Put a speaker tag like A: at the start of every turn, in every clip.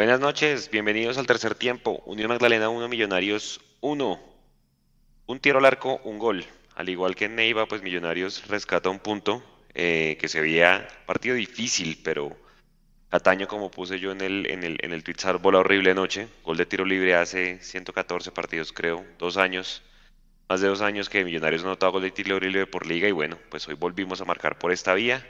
A: Buenas noches, bienvenidos al tercer tiempo. Unión Magdalena 1, Millonarios 1. Un tiro al arco, un gol. Al igual que en Neiva, pues Millonarios rescata un punto eh, que se veía partido difícil, pero Cataño, como puse yo en el, en el, en el tweet, bola horrible anoche. Gol de tiro libre hace 114 partidos, creo, dos años. Más de dos años que Millonarios no anotado gol de tiro libre por liga y bueno, pues hoy volvimos a marcar por esta vía.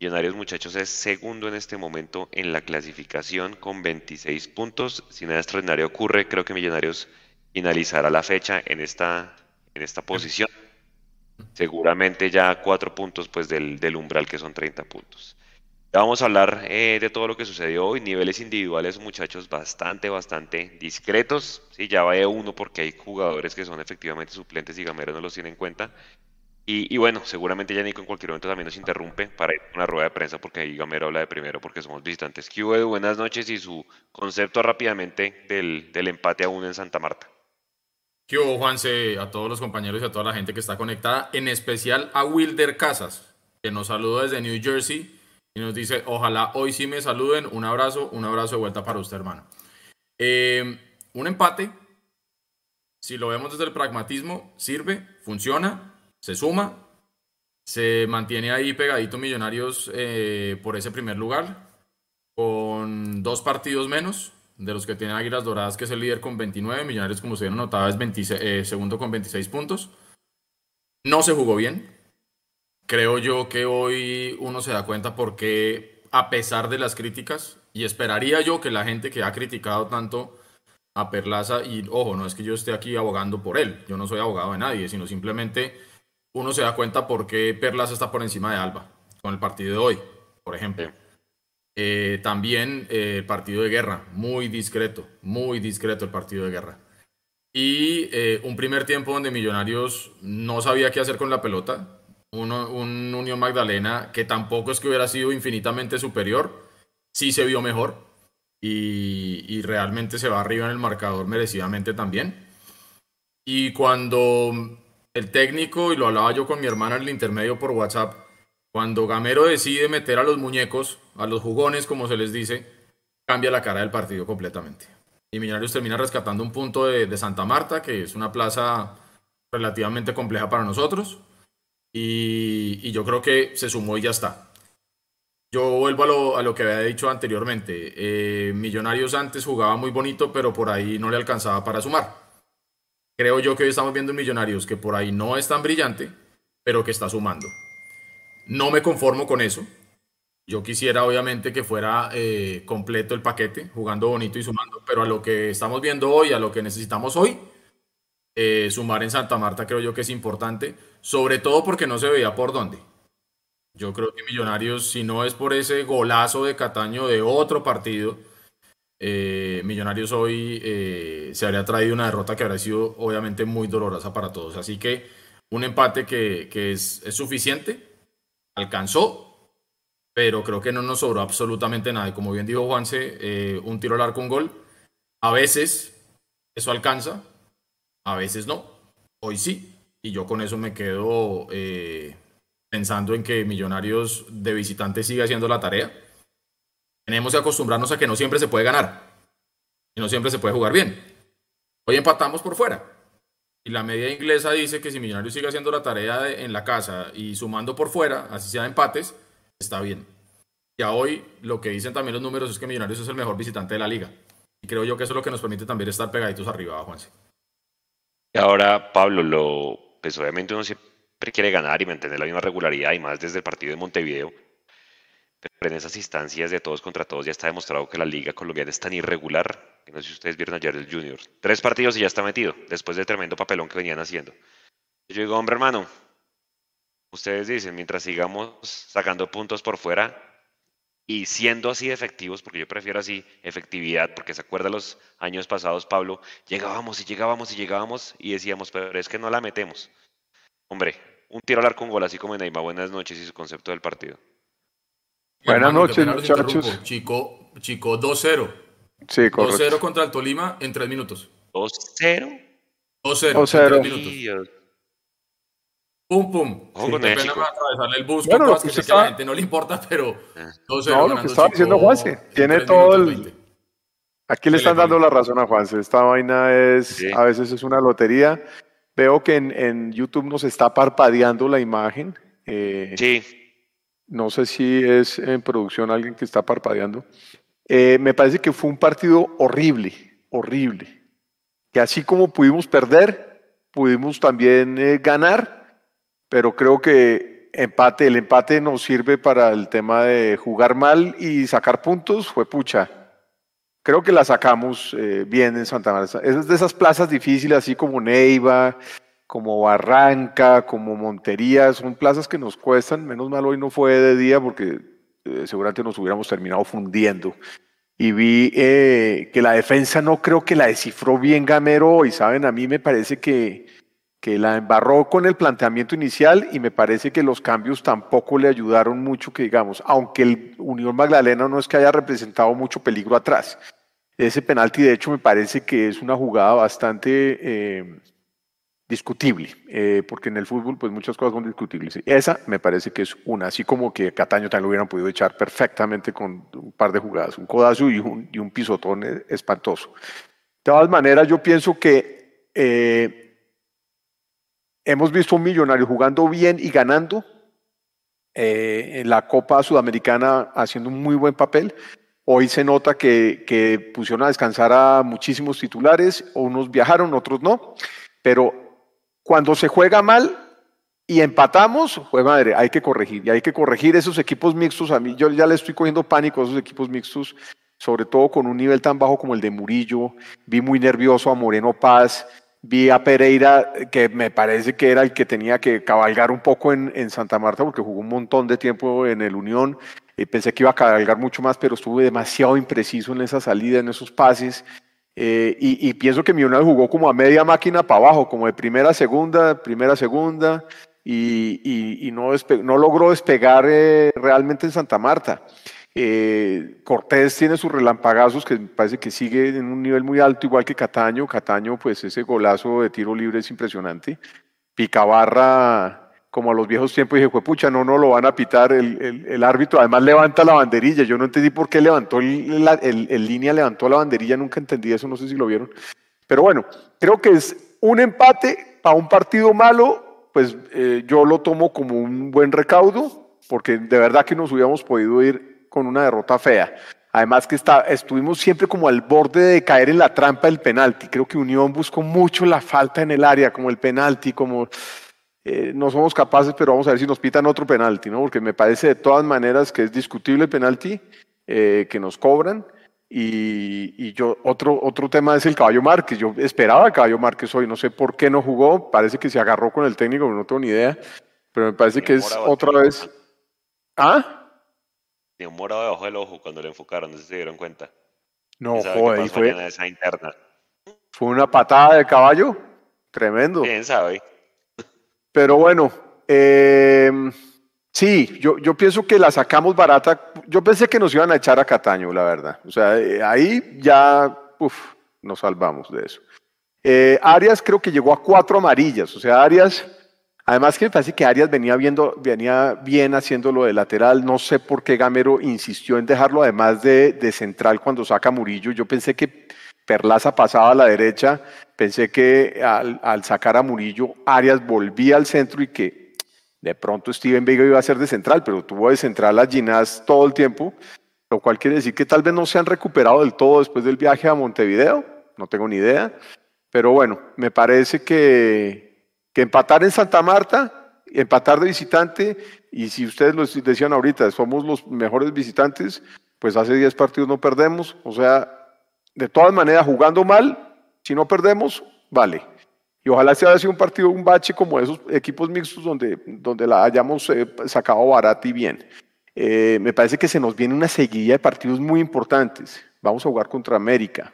A: Millonarios, muchachos, es segundo en este momento en la clasificación con 26 puntos. Si nada extraordinario ocurre, creo que Millonarios finalizará la fecha en esta, en esta posición. Seguramente ya cuatro puntos pues del, del umbral que son 30 puntos. Ya vamos a hablar eh, de todo lo que sucedió hoy. Niveles individuales, muchachos, bastante, bastante discretos. Sí, ya va de uno porque hay jugadores que son efectivamente suplentes y Gamero no los tiene en cuenta. Y, bueno, seguramente ya Nico en cualquier momento también nos interrumpe para ir a una rueda de prensa porque ahí Gamero habla de primero porque somos visitantes. ¿Qué Buenas noches y su concepto rápidamente del, del empate a uno en Santa Marta.
B: ¿Qué hubo, Juanse? A todos los compañeros y a toda la gente que está conectada, en especial a Wilder Casas, que nos saluda desde New Jersey y nos dice, ojalá hoy sí me saluden. Un abrazo, un abrazo de vuelta para usted, hermano. Eh, un empate, si lo vemos desde el pragmatismo, sirve, funciona se suma, se mantiene ahí pegadito Millonarios eh, por ese primer lugar, con dos partidos menos de los que tiene Águilas Doradas, que es el líder con 29, Millonarios como se vieron notaba es eh, segundo con 26 puntos. No se jugó bien. Creo yo que hoy uno se da cuenta porque a pesar de las críticas, y esperaría yo que la gente que ha criticado tanto a Perlaza, y ojo, no es que yo esté aquí abogando por él, yo no soy abogado de nadie, sino simplemente uno se da cuenta por qué Perlas está por encima de Alba con el partido de hoy, por ejemplo. Eh, también eh, el partido de guerra, muy discreto, muy discreto el partido de guerra. Y eh, un primer tiempo donde Millonarios no sabía qué hacer con la pelota. Uno, un Unión Magdalena que tampoco es que hubiera sido infinitamente superior, sí se vio mejor y, y realmente se va arriba en el marcador merecidamente también. Y cuando el técnico, y lo hablaba yo con mi hermana en el intermedio por WhatsApp, cuando Gamero decide meter a los muñecos, a los jugones, como se les dice, cambia la cara del partido completamente. Y Millonarios termina rescatando un punto de, Santa Marta, que es una plaza relativamente compleja para nosotros. Y, yo creo que se sumó y ya está. Yo vuelvo a lo, que había dicho anteriormente. Eh, Millonarios antes jugaba muy bonito, pero por ahí no le alcanzaba para sumar. Creo yo que hoy estamos viendo Millonarios que por ahí no es tan brillante, pero que está sumando. No me conformo con eso. Yo quisiera obviamente que fuera eh, completo el paquete, jugando bonito y sumando, pero a lo que estamos viendo hoy, a lo que necesitamos hoy, eh, sumar en Santa Marta creo yo que es importante, sobre todo porque no se veía por dónde. Yo creo que Millonarios, si no es por ese golazo de Cataño de otro partido, eh, Millonarios hoy eh, se habría traído una derrota que habría sido obviamente muy dolorosa para todos. Así que un empate que, es, suficiente, alcanzó, pero creo que no nos sobró absolutamente nada. Y como bien dijo Juanse, eh, un tiro al arco, un gol. A veces eso alcanza, a veces no. Hoy sí. Y yo con eso me quedo pensando en que Millonarios de visitante sigue haciendo la tarea tenemos que acostumbrarnos a que no siempre se puede ganar y no siempre se puede jugar bien. Hoy empatamos por fuera. Y la media inglesa dice que si Millonarios sigue haciendo la tarea en la casa y sumando por fuera, así sea empates, está bien. Ya hoy lo que dicen también los números es que Millonarios es el mejor visitante de la liga. Y creo yo que eso es lo que nos permite también estar pegaditos arriba, Juanse.
A: Y ahora, Pablo, lo, pues obviamente uno siempre quiere ganar y mantener la misma regularidad y más desde el partido de Montevideo pero en esas instancias de todos contra todos ya está demostrado que la liga colombiana es tan irregular, no sé si ustedes vieron ayer el Junior, tres partidos y ya está metido, después del tremendo papelón que venían haciendo. Yo digo, hombre hermano, ustedes dicen, mientras sigamos sacando puntos por fuera y siendo así efectivos, porque yo prefiero así efectividad, porque se acuerda los años pasados, Pablo, llegábamos y llegábamos y llegábamos y decíamos, pero es que no la metemos. Hombre, un tiro al arco, un gol, así como en Neymar, buenas noches y su concepto del partido.
C: Buenas noches, muchachos.
B: Chico, Chico 2-0.
C: Sí, correcto.
B: 2-0 contra el Tolima en 3 minutos.
A: 2-0.
B: 2-0 en 3 minutos. Pum, pum.
A: Ojo con el chico.
B: atravesarle el bus, bueno, cosas que, sé está... que a la gente no le importa, pero 2-0.
C: No, lo que estaba diciendo Juanse, tiene todo el, Aquí le están dando la razón a Juanse. Esta vaina es, a veces es una lotería. Veo que en, YouTube nos está parpadeando la imagen.
A: Eh, sí.
C: No sé si es en producción alguien que está parpadeando. Eh, me parece que fue un partido horrible, horrible. Que así como pudimos perder, pudimos también eh, ganar, pero creo que empate, el empate nos sirve para el tema de jugar mal y sacar puntos, fue pucha creo que la sacamos eh, bien en Santa Marta. Es de esas plazas difíciles, así como Neiva, como Barranca, como Montería, son plazas que nos cuestan. Menos mal hoy no fue de día porque eh, seguramente nos hubiéramos terminado fundiendo. Y vi eh, que la defensa no creo que la descifró bien Gamero hoy, ¿saben? A mí me parece que, que la embarró con el planteamiento inicial y me parece que los cambios tampoco le ayudaron mucho, que digamos, aunque el Unión Magdalena no es que haya representado mucho peligro atrás. Ese penalti, de hecho, me parece que es una jugada bastante eh, discutible, eh, porque en el fútbol, pues muchas cosas son discutibles. Esa me parece que es una, así como que Cataño también lo hubieran podido echar perfectamente con un par de jugadas, un codazo y un, pisotón espantoso. De todas maneras, yo pienso que eh, hemos visto un millonario jugando bien y ganando. en la Copa Sudamericana haciendo un muy buen papel, Hoy se nota que, pusieron a descansar a muchísimos titulares, unos viajaron, otros no, pero cuando se juega mal y empatamos, pues madre, hay que corregir, y hay que corregir esos equipos mixtos. A mí yo ya le estoy cogiendo pánico a esos equipos mixtos, sobre todo con un nivel tan bajo como el de Murillo. Vi muy nervioso a Moreno Paz, vi a Pereira, que me parece que era el que tenía que cabalgar un poco en, en Santa Marta, porque jugó un montón de tiempo en el Unión. Eh, pensé que iba a cargar mucho más, pero estuve demasiado impreciso en esa salida, en esos pases. Eh, y, pienso que Millonarios jugó como a media máquina para abajo, como de primera a segunda, primera a segunda, y, no, logró despegar eh, realmente en Santa Marta. Cortés tiene sus relampagazos, que parece que sigue en un nivel muy alto, igual que Cataño. Cataño, pues ese golazo de tiro libre es impresionante. Picabarra como a los viejos tiempos, dije, pucha, no, no lo van a pitar el, el, árbitro. Además levanta la banderilla. Yo no entendí por qué levantó el, el, línea, levantó la banderilla, nunca entendí eso, no sé si lo vieron. Pero bueno, creo que es un empate para un partido malo, pues eh, yo lo tomo como un buen recaudo, porque de verdad que nos hubiéramos podido ir con una derrota fea. Además que está, estuvimos siempre como al borde de caer en la trampa del penalti. Creo que Unión buscó mucho la falta en el área, como el penalti, como eh, no somos capaces, pero vamos a ver si nos pitan otro penalti, ¿no? Porque me parece de todas maneras que es discutible el penalti eh, que nos cobran. Y, yo, otro, otro tema es el Caballo Márquez. Yo esperaba el Caballo Márquez hoy, no sé por qué no jugó, parece que se agarró con el técnico, no tengo ni idea, pero me parece que es otra vez. ¿Ah?
A: Tiene un morado debajo del ojo cuando le enfocaron, no sé si se dieron cuenta.
C: No, joder, fue. Esa interna. Fue una patada de caballo, tremendo.
A: ¿Quién sabe?
C: Pero bueno, eh, sí, yo, yo pienso que la sacamos barata. Yo pensé que nos iban a echar a Cataño, la verdad. O sea, eh, ahí ya uf, nos salvamos de eso. Eh, Arias creo que llegó a cuatro amarillas. O sea, Arias, además que me parece que Arias venía, viendo, venía bien haciendo lo de lateral. No sé por qué Gamero insistió en dejarlo además de, de central cuando saca Murillo. Yo pensé que Perlaza pasaba a la derecha, pensé que al, sacar a Murillo, Arias volvía al centro y que de pronto Steven Vega iba a ser de central, pero tuvo de central a Ginás todo el tiempo, lo cual quiere decir que tal vez no se han recuperado del todo después del viaje a Montevideo, no tengo ni idea, pero bueno, me parece que, que empatar en Santa Marta, empatar de visitante, y si ustedes lo decían ahorita, somos los mejores visitantes, pues hace 10 partidos no perdemos, o sea, de todas maneras, jugando mal, si no perdemos, vale. Y ojalá sea sido un partido, un bache como esos equipos mixtos donde, donde la hayamos eh, sacado barata y bien. Eh, me parece que se nos viene una seguida de partidos muy importantes. Vamos a jugar contra América,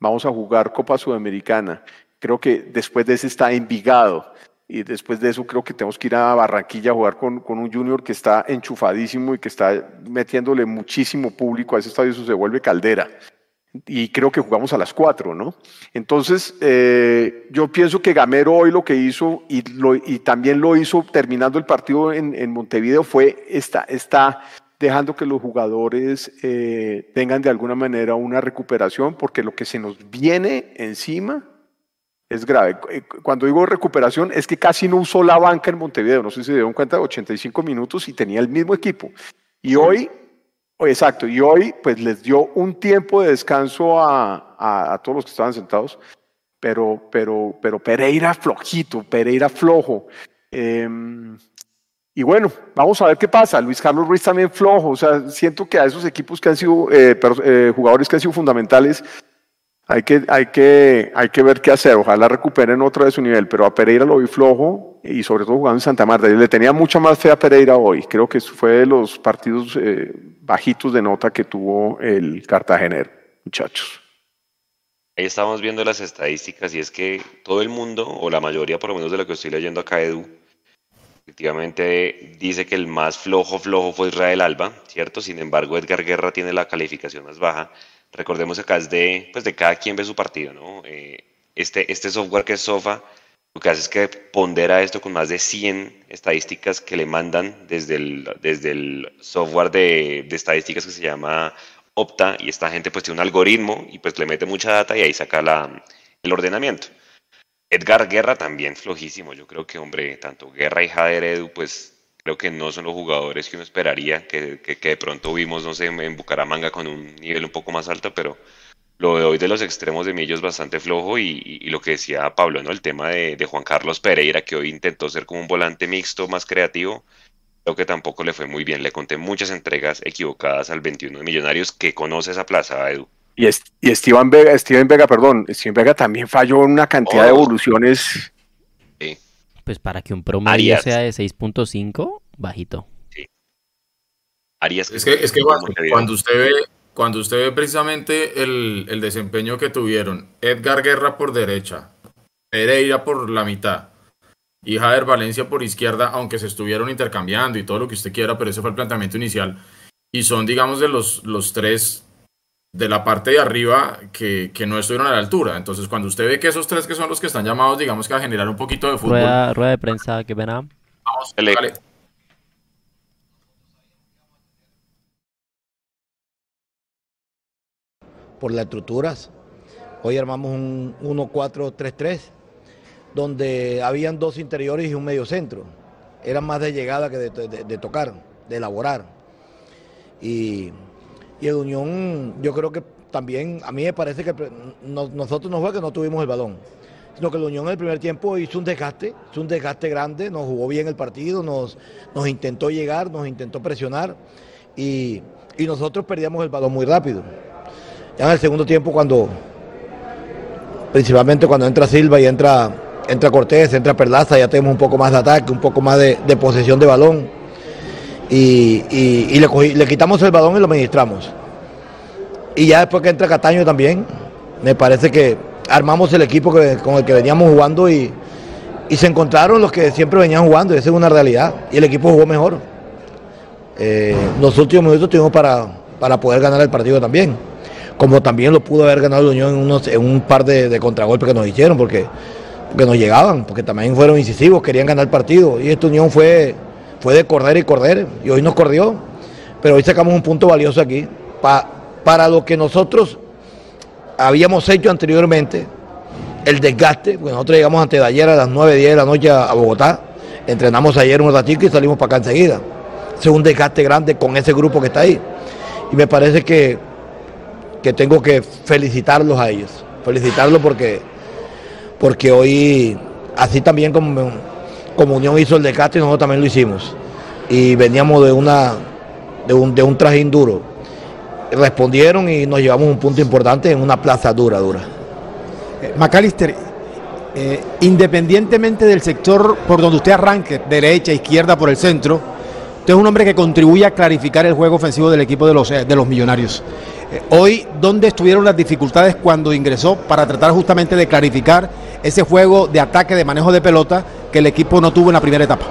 C: vamos a jugar Copa Sudamericana. Creo que después de ese está Envigado. Y después de eso creo que tenemos que ir a Barranquilla a jugar con, con un junior que está enchufadísimo y que está metiéndole muchísimo público a ese estadio, eso se vuelve caldera y creo que jugamos a las cuatro, ¿no? Entonces, eh, yo pienso que Gamero hoy lo que hizo, y, lo, y también lo hizo terminando el partido en, en Montevideo, fue esta, esta dejando que los jugadores eh, tengan de alguna manera una recuperación, porque lo que se nos viene encima es grave. Eh, cuando digo recuperación, es que casi no usó la banca en Montevideo, no sé si se dieron cuenta, 85 minutos y tenía el mismo equipo. Y hoy, exacto, y hoy pues les dio un tiempo de descanso a, a, todos los que estaban sentados, pero, pero, pero Pereira flojito, Pereira flojo. Em, y bueno, vamos a ver qué pasa. Luis Carlos Ruiz también flojo. O sea, siento que a esos equipos que han sido, eh, eh, jugadores que han sido fundamentales, hay que, hay, que, hay que ver qué hacer. Ojalá recuperen otra de su nivel. Pero a Pereira lo vi flojo y sobre todo jugando en Santa Marta. Yo le tenía mucha más fe a Pereira hoy. Creo que fue de los partidos eh, bajitos de nota que tuvo el Cartagenero, muchachos.
A: Ahí estamos viendo las estadísticas y es que todo el mundo, o la mayoría por lo menos de lo que estoy leyendo acá, Edu, Efectivamente dice que el más flojo, flojo fue Israel Alba, ¿cierto? Sin embargo, Edgar Guerra tiene la calificación más baja. Recordemos acá es de, pues de cada quien ve su partido, ¿no? Eh, este, este software que es SOFA, lo que hace es que pondera esto con más de 100 estadísticas que le mandan desde el, desde el software de, de estadísticas que se llama Opta y esta gente pues tiene un algoritmo y pues le mete mucha data y ahí saca la, el ordenamiento. Edgar Guerra también flojísimo. Yo creo que, hombre, tanto Guerra y Jader Edu, pues creo que no son los jugadores que uno esperaría, que, de pronto vimos, no sé, en Bucaramanga con un nivel un poco más alto, pero lo de hoy de los extremos de Millos bastante flojo y, lo que decía Pablo, ¿no? El tema de, Juan Carlos Pereira, que hoy intentó ser como un volante mixto más creativo, creo que tampoco le fue muy bien. Le conté muchas entregas equivocadas al 21 de Millonarios que conoce esa plaza, Edu.
C: Y, y Steven Vega, Steven Vega, perdón, Steven Vega también falló en una cantidad de oh. evoluciones.
D: Pues para que un promedio sea de 6.5, bajito. Sí.
B: Arias. Es que, es que cuando, usted ve, cuando usted ve precisamente el, el, desempeño que tuvieron, Edgar Guerra por derecha, Pereira por la mitad y Jader Valencia por izquierda, aunque se estuvieron intercambiando y todo lo que usted quiera, pero ese fue el planteamiento inicial. Y son, digamos, de los, los tres de la parte de arriba que, no estuvieron a la altura. Entonces, cuando usted ve que esos tres que son los que están llamados, digamos que a generar un poquito de fútbol.
D: Rueda, de prensa, que verá. Vamos, dale.
E: Por las estructuras. Hoy armamos un 1-4-3-3, donde habían dos interiores y un medio centro. Era más de llegada que de tocar, de elaborar. Y y el Unión, yo creo que también, a mí me parece que nosotros no fue que no tuvimos el balón, sino que el Unión en el primer tiempo hizo un desgaste, hizo un desgaste grande, nos jugó bien el partido, nos, nos intentó llegar, nos intentó presionar y, nosotros perdíamos el balón muy rápido. Ya en el segundo tiempo cuando, principalmente cuando entra Silva y entra, entra Cortés, entra Perlaza, ya tenemos un poco más de ataque, un poco más de, de posesión de balón y, le, quitamos el balón y lo ministramos. Y ya después que entra Cataño también, me parece que armamos el equipo con el que veníamos jugando y, se encontraron los que siempre venían jugando, y esa es una realidad, y el equipo jugó mejor. Eh, los últimos minutos tuvimos para, para poder ganar el partido también, como también lo pudo haber ganado la Unión en, unos, en un par de, contragolpes que nos hicieron, porque, porque nos llegaban, porque también fueron incisivos, querían ganar el partido, y esta Unión fue fue de correr y correr, y hoy nos corrió, pero hoy sacamos un punto valioso aquí. para lo que nosotros habíamos hecho anteriormente, el desgaste, porque nosotros llegamos antes de ayer a las 9, 10 de la noche a, Bogotá, entrenamos ayer un ratito y salimos para acá enseguida. es un desgaste grande con ese grupo que está ahí. Y me parece que, que tengo que felicitarlos a ellos, felicitarlos porque, porque hoy, así también como como Unión hizo el desgaste, nosotros también lo hicimos. Y veníamos de, una, de, un, de un trajín duro. Respondieron y nos llevamos un punto importante en una plaza dura, dura.
F: Eh, Macalister, eh, independientemente del sector por donde usted arranque, derecha, izquierda, por el centro, usted es un hombre que contribuye a clarificar el juego ofensivo del equipo de los, eh, de los millonarios. Hoy, ¿dónde estuvieron las dificultades cuando ingresó para tratar justamente de clarificar ese juego de ataque, de manejo de pelota que el equipo no tuvo en la primera etapa.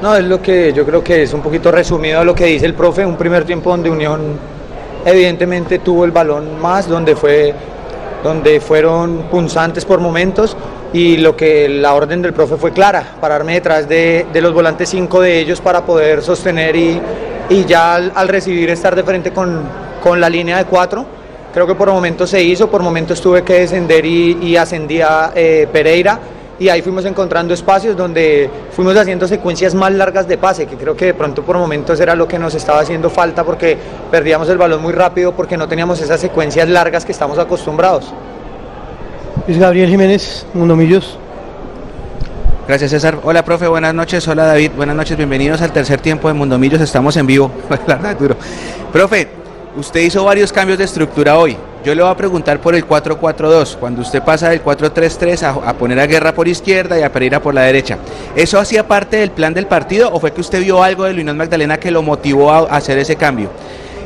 G: No, es lo que yo creo que es un poquito resumido a lo que dice el profe, un primer tiempo donde Unión evidentemente tuvo el balón más, donde fue donde fueron punzantes por momentos y lo que la orden del profe fue clara, pararme detrás de, los volantes cinco de ellos para poder sostener y, y ya al, recibir estar de frente con, con, la línea de cuatro, creo que por momentos se hizo, por momentos tuve que descender y, ascendía eh, Pereira y ahí fuimos encontrando espacios donde fuimos haciendo secuencias más largas de pase, que creo que de pronto por momentos era lo que nos estaba haciendo falta porque perdíamos el balón muy rápido porque no teníamos esas secuencias largas que estamos acostumbrados.
F: Luis Gabriel Jiménez, Mundo Millos.
H: Gracias César. Hola profe, buenas noches. Hola David, buenas noches. Bienvenidos al tercer tiempo de Mundo Millos. Estamos en vivo. duro. Profe, usted hizo varios cambios de estructura hoy. Yo le voy a preguntar por el 4-4-2, cuando usted pasa del 4-3-3 a, poner a Guerra por izquierda y a Pereira por la derecha. ¿Eso hacía parte del plan del partido o fue que usted vio algo de Luis Magdalena que lo motivó a, hacer ese cambio?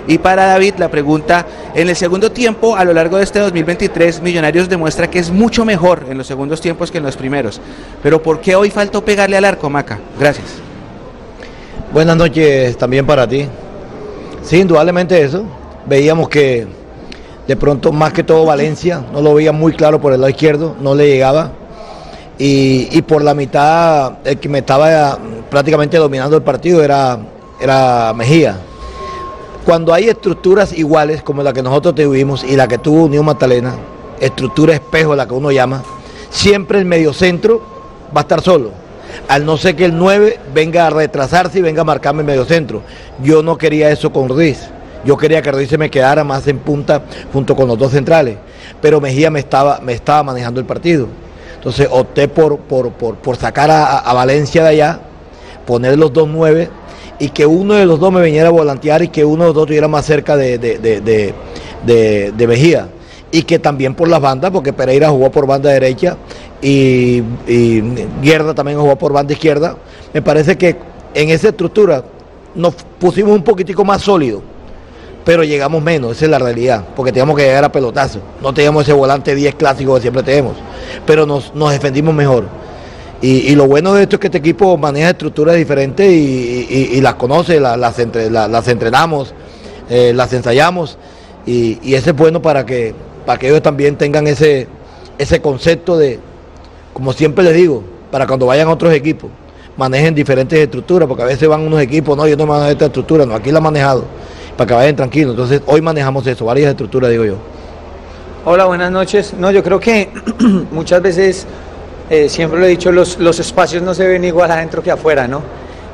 H: Y para David, la pregunta, en el segundo tiempo, a lo largo de este 2023, Millonarios demuestra que es mucho mejor en los segundos tiempos que en los primeros. Pero ¿por qué hoy faltó pegarle al arco, Maca? Gracias.
E: Buenas noches también para ti. Sí, indudablemente eso. Veíamos que de pronto, más que todo Valencia, no lo veía muy claro por el lado izquierdo, no le llegaba. Y, por la mitad, el que me estaba prácticamente dominando el partido era, era Mejía. Cuando hay estructuras iguales como la que nosotros tuvimos y la que tuvo Unión Magdalena, estructura espejo, la que uno llama, siempre el mediocentro va a estar solo. Al no ser que el 9 venga a retrasarse y venga a marcarme el mediocentro. Yo no quería eso con Ruiz. Yo quería que Ruiz se me quedara más en punta junto con los dos centrales, pero Mejía me estaba, me estaba manejando el partido. Entonces opté por, por, sacar a, Valencia de allá, poner los dos nueve y que uno de los dos me viniera a volantear y que uno de los dos estuviera más cerca de, de, Mejía. Y que también por las bandas, porque Pereira jugó por banda derecha y, y Guerra también jugó por banda izquierda. Me parece que en esa estructura nos pusimos un poquitico más sólido pero llegamos menos, esa es la realidad, porque teníamos que llegar a pelotazo. No teníamos ese volante 10 clásico que siempre tenemos, pero nos, defendimos mejor. Y, lo bueno de esto es que este equipo maneja estructuras diferentes y, las conoce, las, las, entrenamos, eh, las ensayamos, y, ese es bueno para que, para que ellos también tengan ese, ese concepto de, como siempre les digo, para cuando vayan a otros equipos, manejen diferentes estructuras, porque a veces van unos equipos, no, yo no manejo esta estructura, no, aquí la he manejado para que vayan tranquilos. Entonces, hoy manejamos eso, varias estructuras, digo yo.
G: Hola, buenas noches. No, yo creo que muchas veces, eh, siempre lo he dicho, los, los espacios no se ven igual adentro que afuera, ¿no?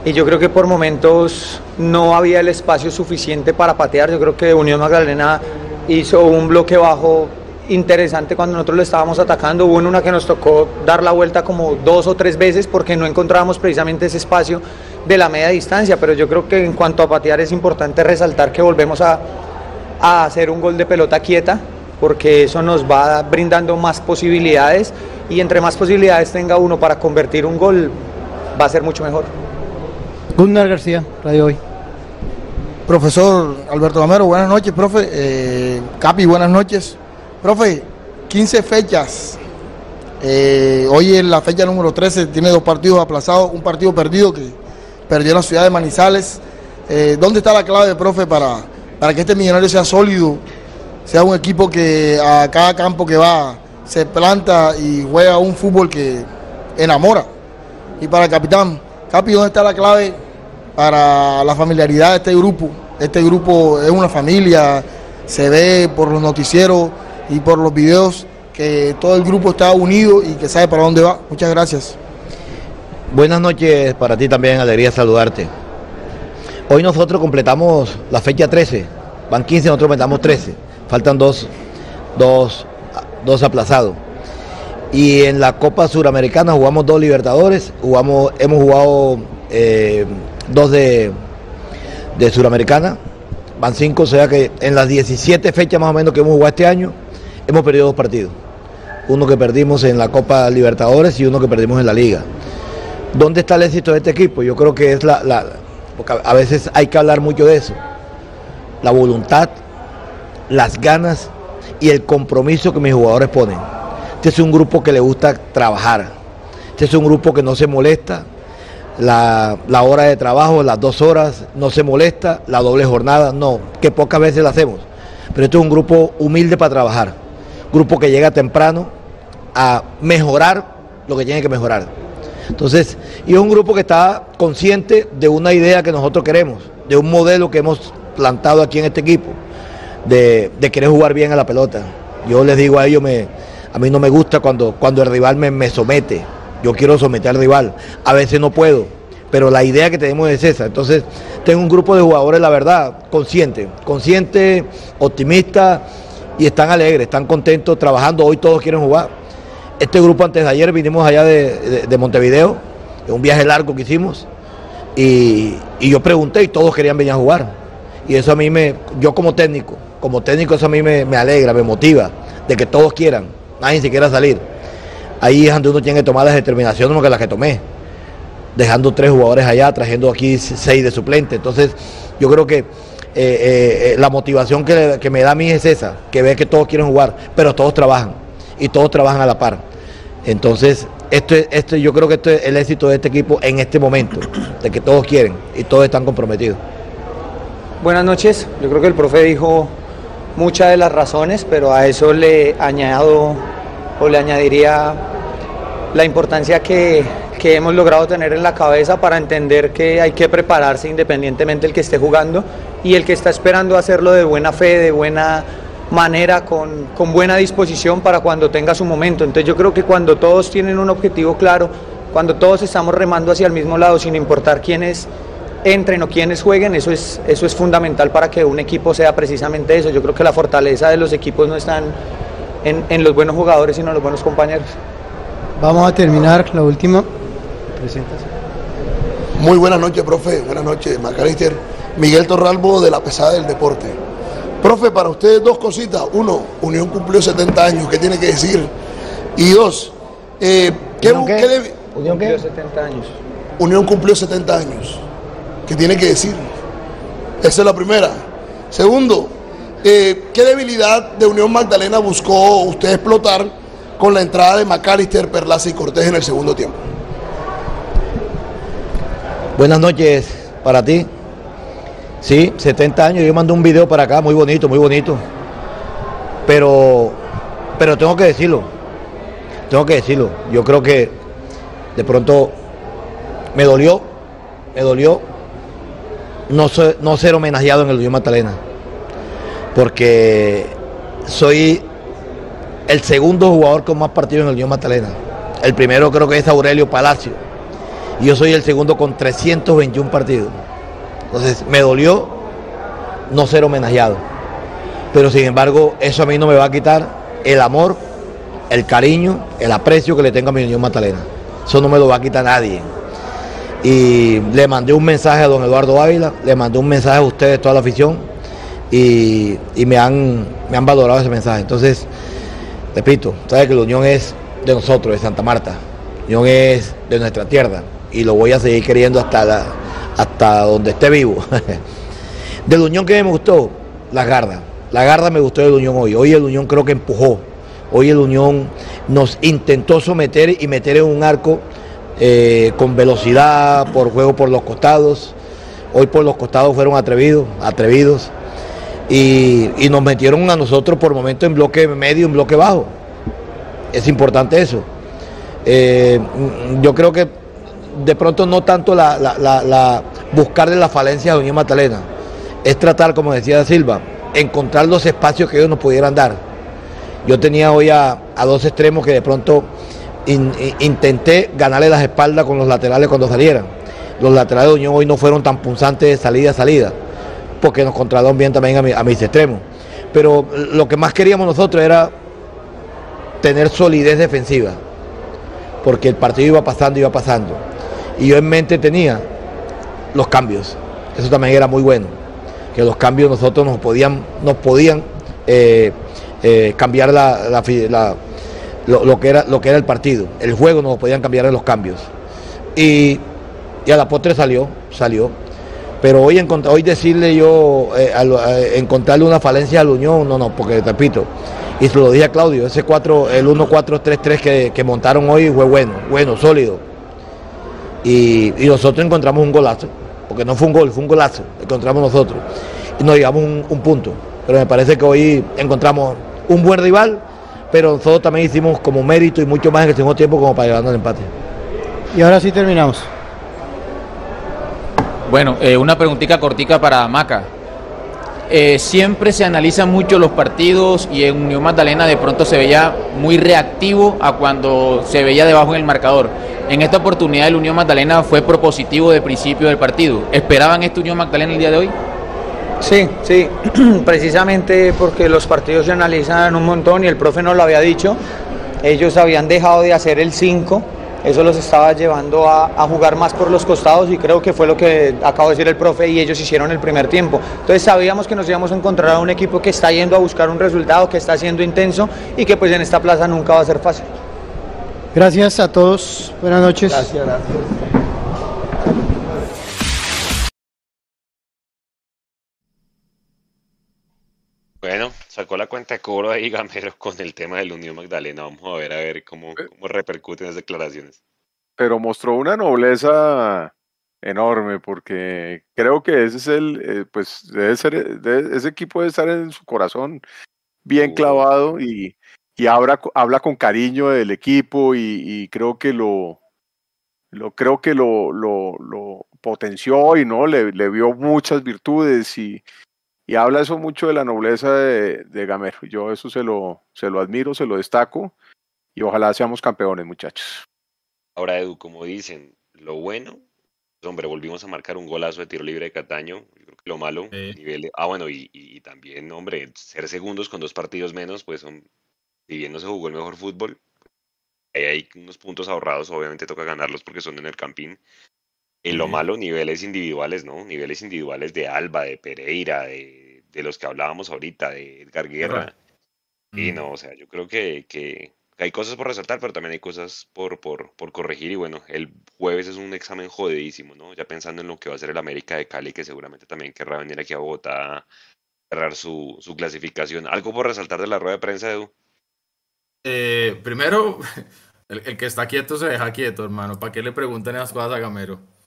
G: Y yo creo que por momentos no había el espacio suficiente para patear. Yo creo que Unión Magdalena hizo un bloque bajo interesante cuando nosotros lo estábamos atacando. Hubo una que nos tocó dar la vuelta como dos o tres veces porque no encontrábamos precisamente ese espacio de la media distancia, pero yo creo que en cuanto a patear es importante resaltar que volvemos a, hacer un gol de pelota quieta, porque eso nos va brindando más posibilidades y entre más posibilidades tenga uno para convertir un gol, va a ser mucho mejor.
F: Gunnar García, Radio Hoy.
I: Profesor Alberto Gamero, buenas noches, profe. Eh, Capi, buenas noches. Profe, 15 fechas. Eh, hoy en la fecha número 13 tiene dos partidos aplazados, un partido perdido que perdió la ciudad de Manizales. Eh, ¿Dónde está la clave, profe, para, para que este millonario sea sólido, sea un equipo que a cada campo que va se planta y juega un fútbol que enamora? Y para el capitán, Capi, ¿dónde está la clave para la familiaridad de este grupo? Este grupo es una familia, se ve por los noticieros y por los videos que todo el grupo está unido y que sabe para dónde va. Muchas gracias.
E: Buenas noches para ti también, alegría saludarte. Hoy nosotros completamos la fecha 13, van 15, nosotros completamos 13, faltan dos, dos, dos aplazados. Y en la Copa Suramericana jugamos dos Libertadores, jugamos, hemos jugado eh, dos de, de Suramericana, van cinco, o sea que en las 17 fechas más o menos que hemos jugado este año, hemos perdido dos partidos. Uno que perdimos en la Copa Libertadores y uno que perdimos en la Liga. ¿Dónde está el éxito de este equipo? Yo creo que es la, la porque a veces hay que hablar mucho de eso. La voluntad, las ganas y el compromiso que mis jugadores ponen. Este es un grupo que le gusta trabajar. Este es un grupo que no se molesta. La, la, hora de trabajo, las dos horas, no se molesta. La doble jornada, no, que pocas veces la hacemos. Pero este es un grupo humilde para trabajar grupo que llega temprano a mejorar lo que tiene que mejorar. Entonces, y es un grupo que está consciente de una idea que nosotros queremos, de un modelo que hemos plantado aquí en este equipo, de, querer jugar bien a la pelota. Yo les digo a ellos, me, a mí no me gusta cuando, cuando el rival me, me somete. Yo quiero someter al rival. A veces no puedo, pero la idea que tenemos es esa. Entonces, tengo un grupo de jugadores, la verdad, consciente, consciente, optimista y están alegres, están contentos trabajando. Hoy todos quieren jugar. Este grupo antes de ayer vinimos allá de, de, Montevideo, un viaje largo que hicimos, y, yo pregunté y todos querían venir a jugar. Y eso a mí me, yo como técnico, como técnico eso a mí me, alegra, me motiva, de que todos quieran, nadie se quiera salir. Ahí es donde uno tiene que tomar las determinaciones como que las que tomé, dejando tres jugadores allá, trayendo aquí seis de suplente. Entonces, yo creo que eh, eh, la motivación que, que, me da a mí es esa, que ve que todos quieren jugar, pero todos trabajan y todos trabajan a la par. Entonces, esto, esto, yo creo que esto es el éxito de este equipo en este momento, de que todos quieren y todos están comprometidos.
G: Buenas noches, yo creo que el profe dijo muchas de las razones, pero a eso le añado o le añadiría la importancia que, que hemos logrado tener en la cabeza para entender que hay que prepararse independientemente el que esté jugando y el que está esperando hacerlo de buena fe, de buena manera, con, con, buena disposición para cuando tenga su momento. Entonces yo creo que cuando todos tienen un objetivo claro, cuando todos estamos remando hacia el mismo lado, sin importar quiénes entren o quiénes jueguen, eso es, eso es fundamental para que un equipo sea precisamente eso. Yo creo que la fortaleza de los equipos no está en, en los buenos jugadores, sino en los buenos compañeros.
F: Vamos a terminar la última presentación.
J: Muy buenas noches, profe. Buenas noches, Macalister. Miguel Torralbo de la Pesada del Deporte. Profe, para ustedes dos cositas. Uno, Unión cumplió 70 años, ¿qué tiene que decir? Y dos, eh, ¿qué,
G: ¿Unión qué? Unión cumplió 70 años.
J: Unión cumplió 70 años, ¿qué tiene que decir? Esa es la primera. Segundo, eh, ¿qué debilidad de Unión Magdalena buscó usted explotar con la entrada de McAllister, Perlaza y Cortés en el segundo tiempo?
E: Buenas noches para ti. Sí, 70 años. Yo mandé un video para acá, muy bonito, muy bonito. Pero, pero tengo que decirlo. Tengo que decirlo. Yo creo que de pronto me dolió, me dolió no no ser homenajeado en el Unión Magdalena. Porque soy el segundo jugador con más partidos en el Unión Magdalena. El primero creo que es Aurelio Palacio. Y yo soy el segundo con 321 partidos. Entonces me dolió no ser homenajeado. Pero sin embargo, eso a mí no me va a quitar el amor, el cariño, el aprecio que le tengo a mi Unión Magdalena. Eso no me lo va a quitar nadie. Y le mandé un mensaje a don Eduardo Ávila, le mandé un mensaje a ustedes, toda la afición, y, me, han, me han valorado ese mensaje. Entonces, repito, sabe que la unión es de nosotros, de Santa Marta. La unión es de nuestra tierra y lo voy a seguir queriendo hasta la, hasta donde esté vivo. Del Unión que me gustó, la Garda. La Garda me gustó del Unión hoy. Hoy el Unión creo que empujó. Hoy el Unión nos intentó someter y meter en un arco eh, con velocidad, por juego por los costados. Hoy por los costados fueron atrevidos, atrevidos. Y, nos metieron a nosotros por momento en bloque medio, en bloque bajo. Es importante eso. Eh, yo creo que de pronto no tanto la, la, buscarle la falencia a Unión Magdalena, es tratar, como decía Silva, encontrar los espacios que ellos nos pudieran dar. Yo tenía hoy a, dos extremos que de pronto intenté ganarle las espaldas con los laterales cuando salieran. Los laterales de Unión hoy no fueron tan punzantes de salida a salida, porque nos controlaron bien también a, a mis extremos. Pero lo que más queríamos nosotros era tener solidez defensiva, porque el partido iba pasando, iba pasando y yo en mente tenía los cambios. Eso también era muy bueno, que los cambios nosotros nos podían, nos podían eh, eh, cambiar lo, que era, lo que era el partido. El juego nos podían cambiar en los cambios. Y, a la postre salió, salió. Pero hoy, hoy decirle yo, eh, encontrarle una falencia a la Unión, no, no, porque repito, y se lo dije a Claudio, ese 4, el 1-4-3-3 que, que montaron hoy fue bueno, bueno, sólido y, nosotros encontramos un golazo, porque no fue un gol, fue un golazo, encontramos nosotros. Y nos llevamos un, punto. Pero me parece que hoy encontramos un buen rival, pero nosotros también hicimos como mérito y mucho más en el segundo tiempo como para llevarnos el empate.
F: Y ahora sí terminamos.
K: Bueno, eh, una preguntita cortica para Maca. Eh, siempre se analizan mucho los partidos y en Unión Magdalena de pronto se veía muy reactivo a cuando se veía debajo en el marcador. En esta oportunidad el Unión Magdalena fue propositivo de principio del partido. ¿Esperaban este Unión Magdalena el día de hoy?
G: Sí, sí, precisamente porque los partidos se analizan un montón y el profe nos lo había dicho. Ellos habían dejado de hacer el 5 eso los estaba llevando a, jugar más por los costados y creo que fue lo que acabo de decir el profe y ellos hicieron el primer tiempo. Entonces sabíamos que nos íbamos a encontrar a un equipo que está yendo a buscar un resultado, que está siendo intenso y que pues en esta plaza nunca va a ser fácil.
F: Gracias a todos, buenas noches.
G: Gracias, gracias.
A: Sacó la cuenta de cobro ahí Gamero con el tema del Unión Magdalena. Vamos a ver a ver cómo, cómo repercuten las declaraciones.
C: Pero mostró una nobleza enorme porque creo que ese es el, eh, pues debe ser, ese equipo debe estar en su corazón bien clavado y, y habla, habla con cariño del equipo y, creo que lo, lo creo que lo, lo, lo potenció y no le, le vio muchas virtudes y, y habla eso mucho de la nobleza de, de Gamero. Yo eso se lo, se lo admiro, se lo destaco y ojalá seamos campeones, muchachos.
A: Ahora, Edu, como dicen, lo bueno, hombre, volvimos a marcar un golazo de tiro libre de Cataño. Yo creo que lo malo, nivel ah, bueno, y, también, hombre, ser segundos con dos partidos menos, pues, son, si bien no se jugó el mejor fútbol, hay unos puntos ahorrados, obviamente toca ganarlos porque son en el Campín. En lo malo, niveles individuales, ¿no? Niveles individuales de Alba, de Pereira, de, los que hablábamos ahorita, de Edgar Guerra. Y no, o sea, yo creo que, que, hay cosas por resaltar, pero también hay cosas por, por, por, corregir. Y bueno, el jueves es un examen jodidísimo, ¿no? Ya pensando en lo que va a ser el América de Cali, que seguramente también querrá venir aquí a Bogotá a cerrar su, su clasificación. ¿Algo por resaltar de la rueda de prensa, Edu?
B: Eh, primero, el, el, que está quieto se deja quieto, hermano. ¿Para qué le preguntan esas cosas a Gamero?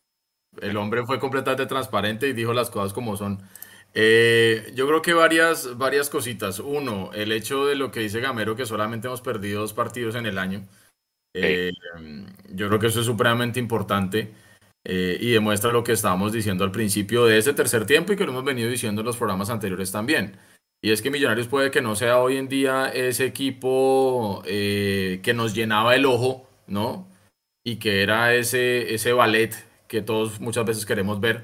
B: El hombre fue completamente transparente y dijo las cosas como son. Eh, yo creo que varias, varias cositas. Uno, el hecho de lo que dice Gamero, que solamente hemos perdido dos partidos en el año. Eh, yo creo que eso es supremamente importante eh, y demuestra lo que estábamos diciendo al principio de ese tercer tiempo y que lo hemos venido diciendo en los programas anteriores también. Y es que Millonarios puede que no sea hoy en día ese equipo que nos llenaba el ojo, ¿no? Y que era ese, ese ballet que todos muchas veces queremos ver,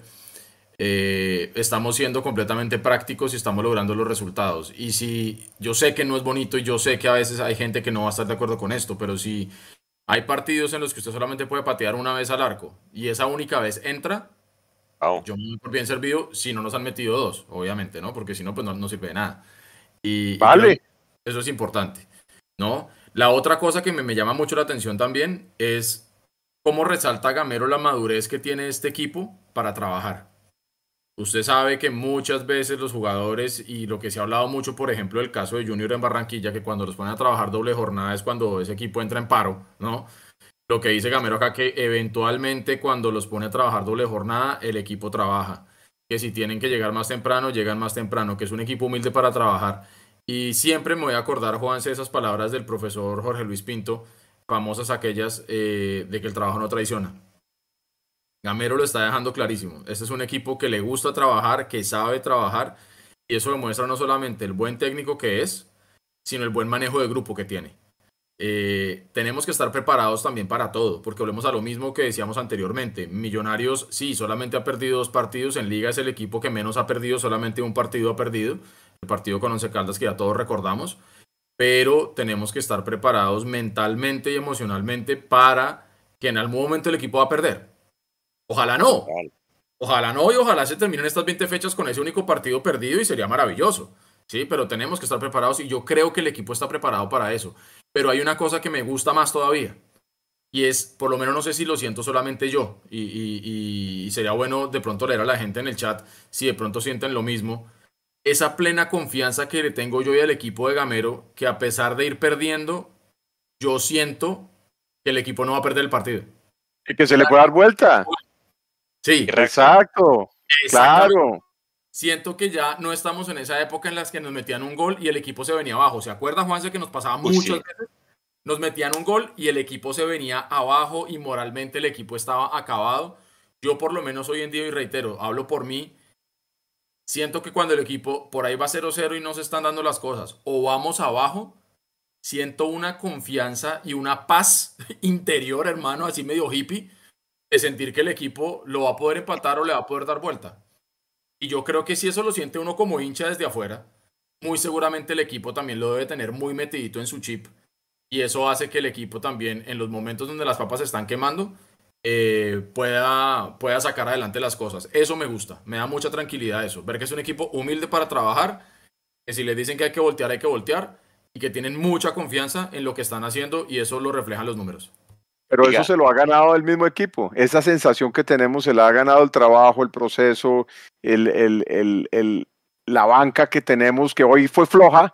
B: eh, estamos siendo completamente prácticos y estamos logrando los resultados. Y si yo sé que no es bonito y yo sé que a veces hay gente que no va a estar de acuerdo con esto, pero si hay partidos en los que usted solamente puede patear una vez al arco y esa única vez entra, yo me por bien servido si no nos han metido dos, obviamente, ¿no? Porque si no, pues no, sirve de nada. Y,
C: vale.
B: eso es importante, ¿no? La otra cosa que me, me llama mucho la atención también es ¿Cómo resalta Gamero la madurez que tiene este equipo para trabajar? Usted sabe que muchas veces los jugadores, y lo que se ha hablado mucho, por ejemplo, el caso de Junior en Barranquilla, que cuando los ponen a trabajar doble jornada es cuando ese equipo entra en paro, ¿no? Lo que dice Gamero acá que eventualmente cuando los pone a trabajar doble jornada, el equipo trabaja. Que si tienen que llegar más temprano, llegan más temprano, que es un equipo humilde para trabajar. Y siempre me voy a acordar, Juanse, esas palabras del profesor Jorge Luis Pinto, famosas aquellas eh, de que el trabajo no traiciona. Gamero lo está dejando clarísimo. Este es un equipo que le gusta trabajar, que sabe trabajar, y eso demuestra no solamente el buen técnico que es, sino el buen manejo de grupo que tiene. Eh, tenemos que estar preparados también para todo, porque volvemos a lo mismo que decíamos anteriormente. Millonarios, sí, solamente ha perdido dos partidos. En Liga es el equipo que menos ha perdido, solamente un partido ha perdido. El partido con Once Caldas, que ya todos recordamos pero tenemos que estar preparados mentalmente y emocionalmente para que en algún momento el equipo va a perder. Ojalá no. Ojalá no y ojalá se terminen estas 20 fechas con ese único partido perdido y sería maravilloso. Sí, pero tenemos que estar preparados y yo creo que el equipo está preparado para eso. Pero hay una cosa que me gusta más todavía y es, por lo menos no sé si lo siento solamente yo y, y sería bueno de pronto leer a la gente en el chat si de pronto sienten lo mismo esa plena confianza que le tengo yo y al equipo de Gamero, que a pesar de ir perdiendo, yo siento que el equipo no va a perder el partido.
C: Y que se le puede dar vuelta.
B: Sí.
C: Exacto. Claro.
B: Siento que ya no estamos en esa época en las que nos metían un gol y el equipo se venía abajo. ¿Se acuerdan, Juanse, que nos pasaba muchas veces? Nos metían un gol y el equipo se venía abajo y moralmente el equipo estaba acabado. yo por lo menos hoy en día, y reitero, hablo por mí, siento que cuando el equipo por ahí va 0-0 y no se están dando las cosas, o vamos abajo, siento una confianza y una paz interior, hermano, así medio hippie, de sentir que el equipo lo va a poder empatar o le va a poder dar vuelta. Y yo creo que si eso lo siente uno como hincha desde afuera, muy seguramente el equipo también lo debe tener muy metidito en su chip. Y eso hace que el equipo también, en los momentos donde las papas se están quemando, eh, pueda, pueda sacar adelante las cosas. Eso me gusta, me da mucha tranquilidad eso. Ver que es un equipo humilde para trabajar, que si les dicen que hay que voltear, hay que voltear, y que tienen mucha confianza en lo que están haciendo, y eso lo reflejan los números.
C: Pero eso se lo ha ganado el mismo equipo. Esa sensación que tenemos se la ha ganado el trabajo, el proceso, el, el, el, la banca que tenemos, que hoy fue floja,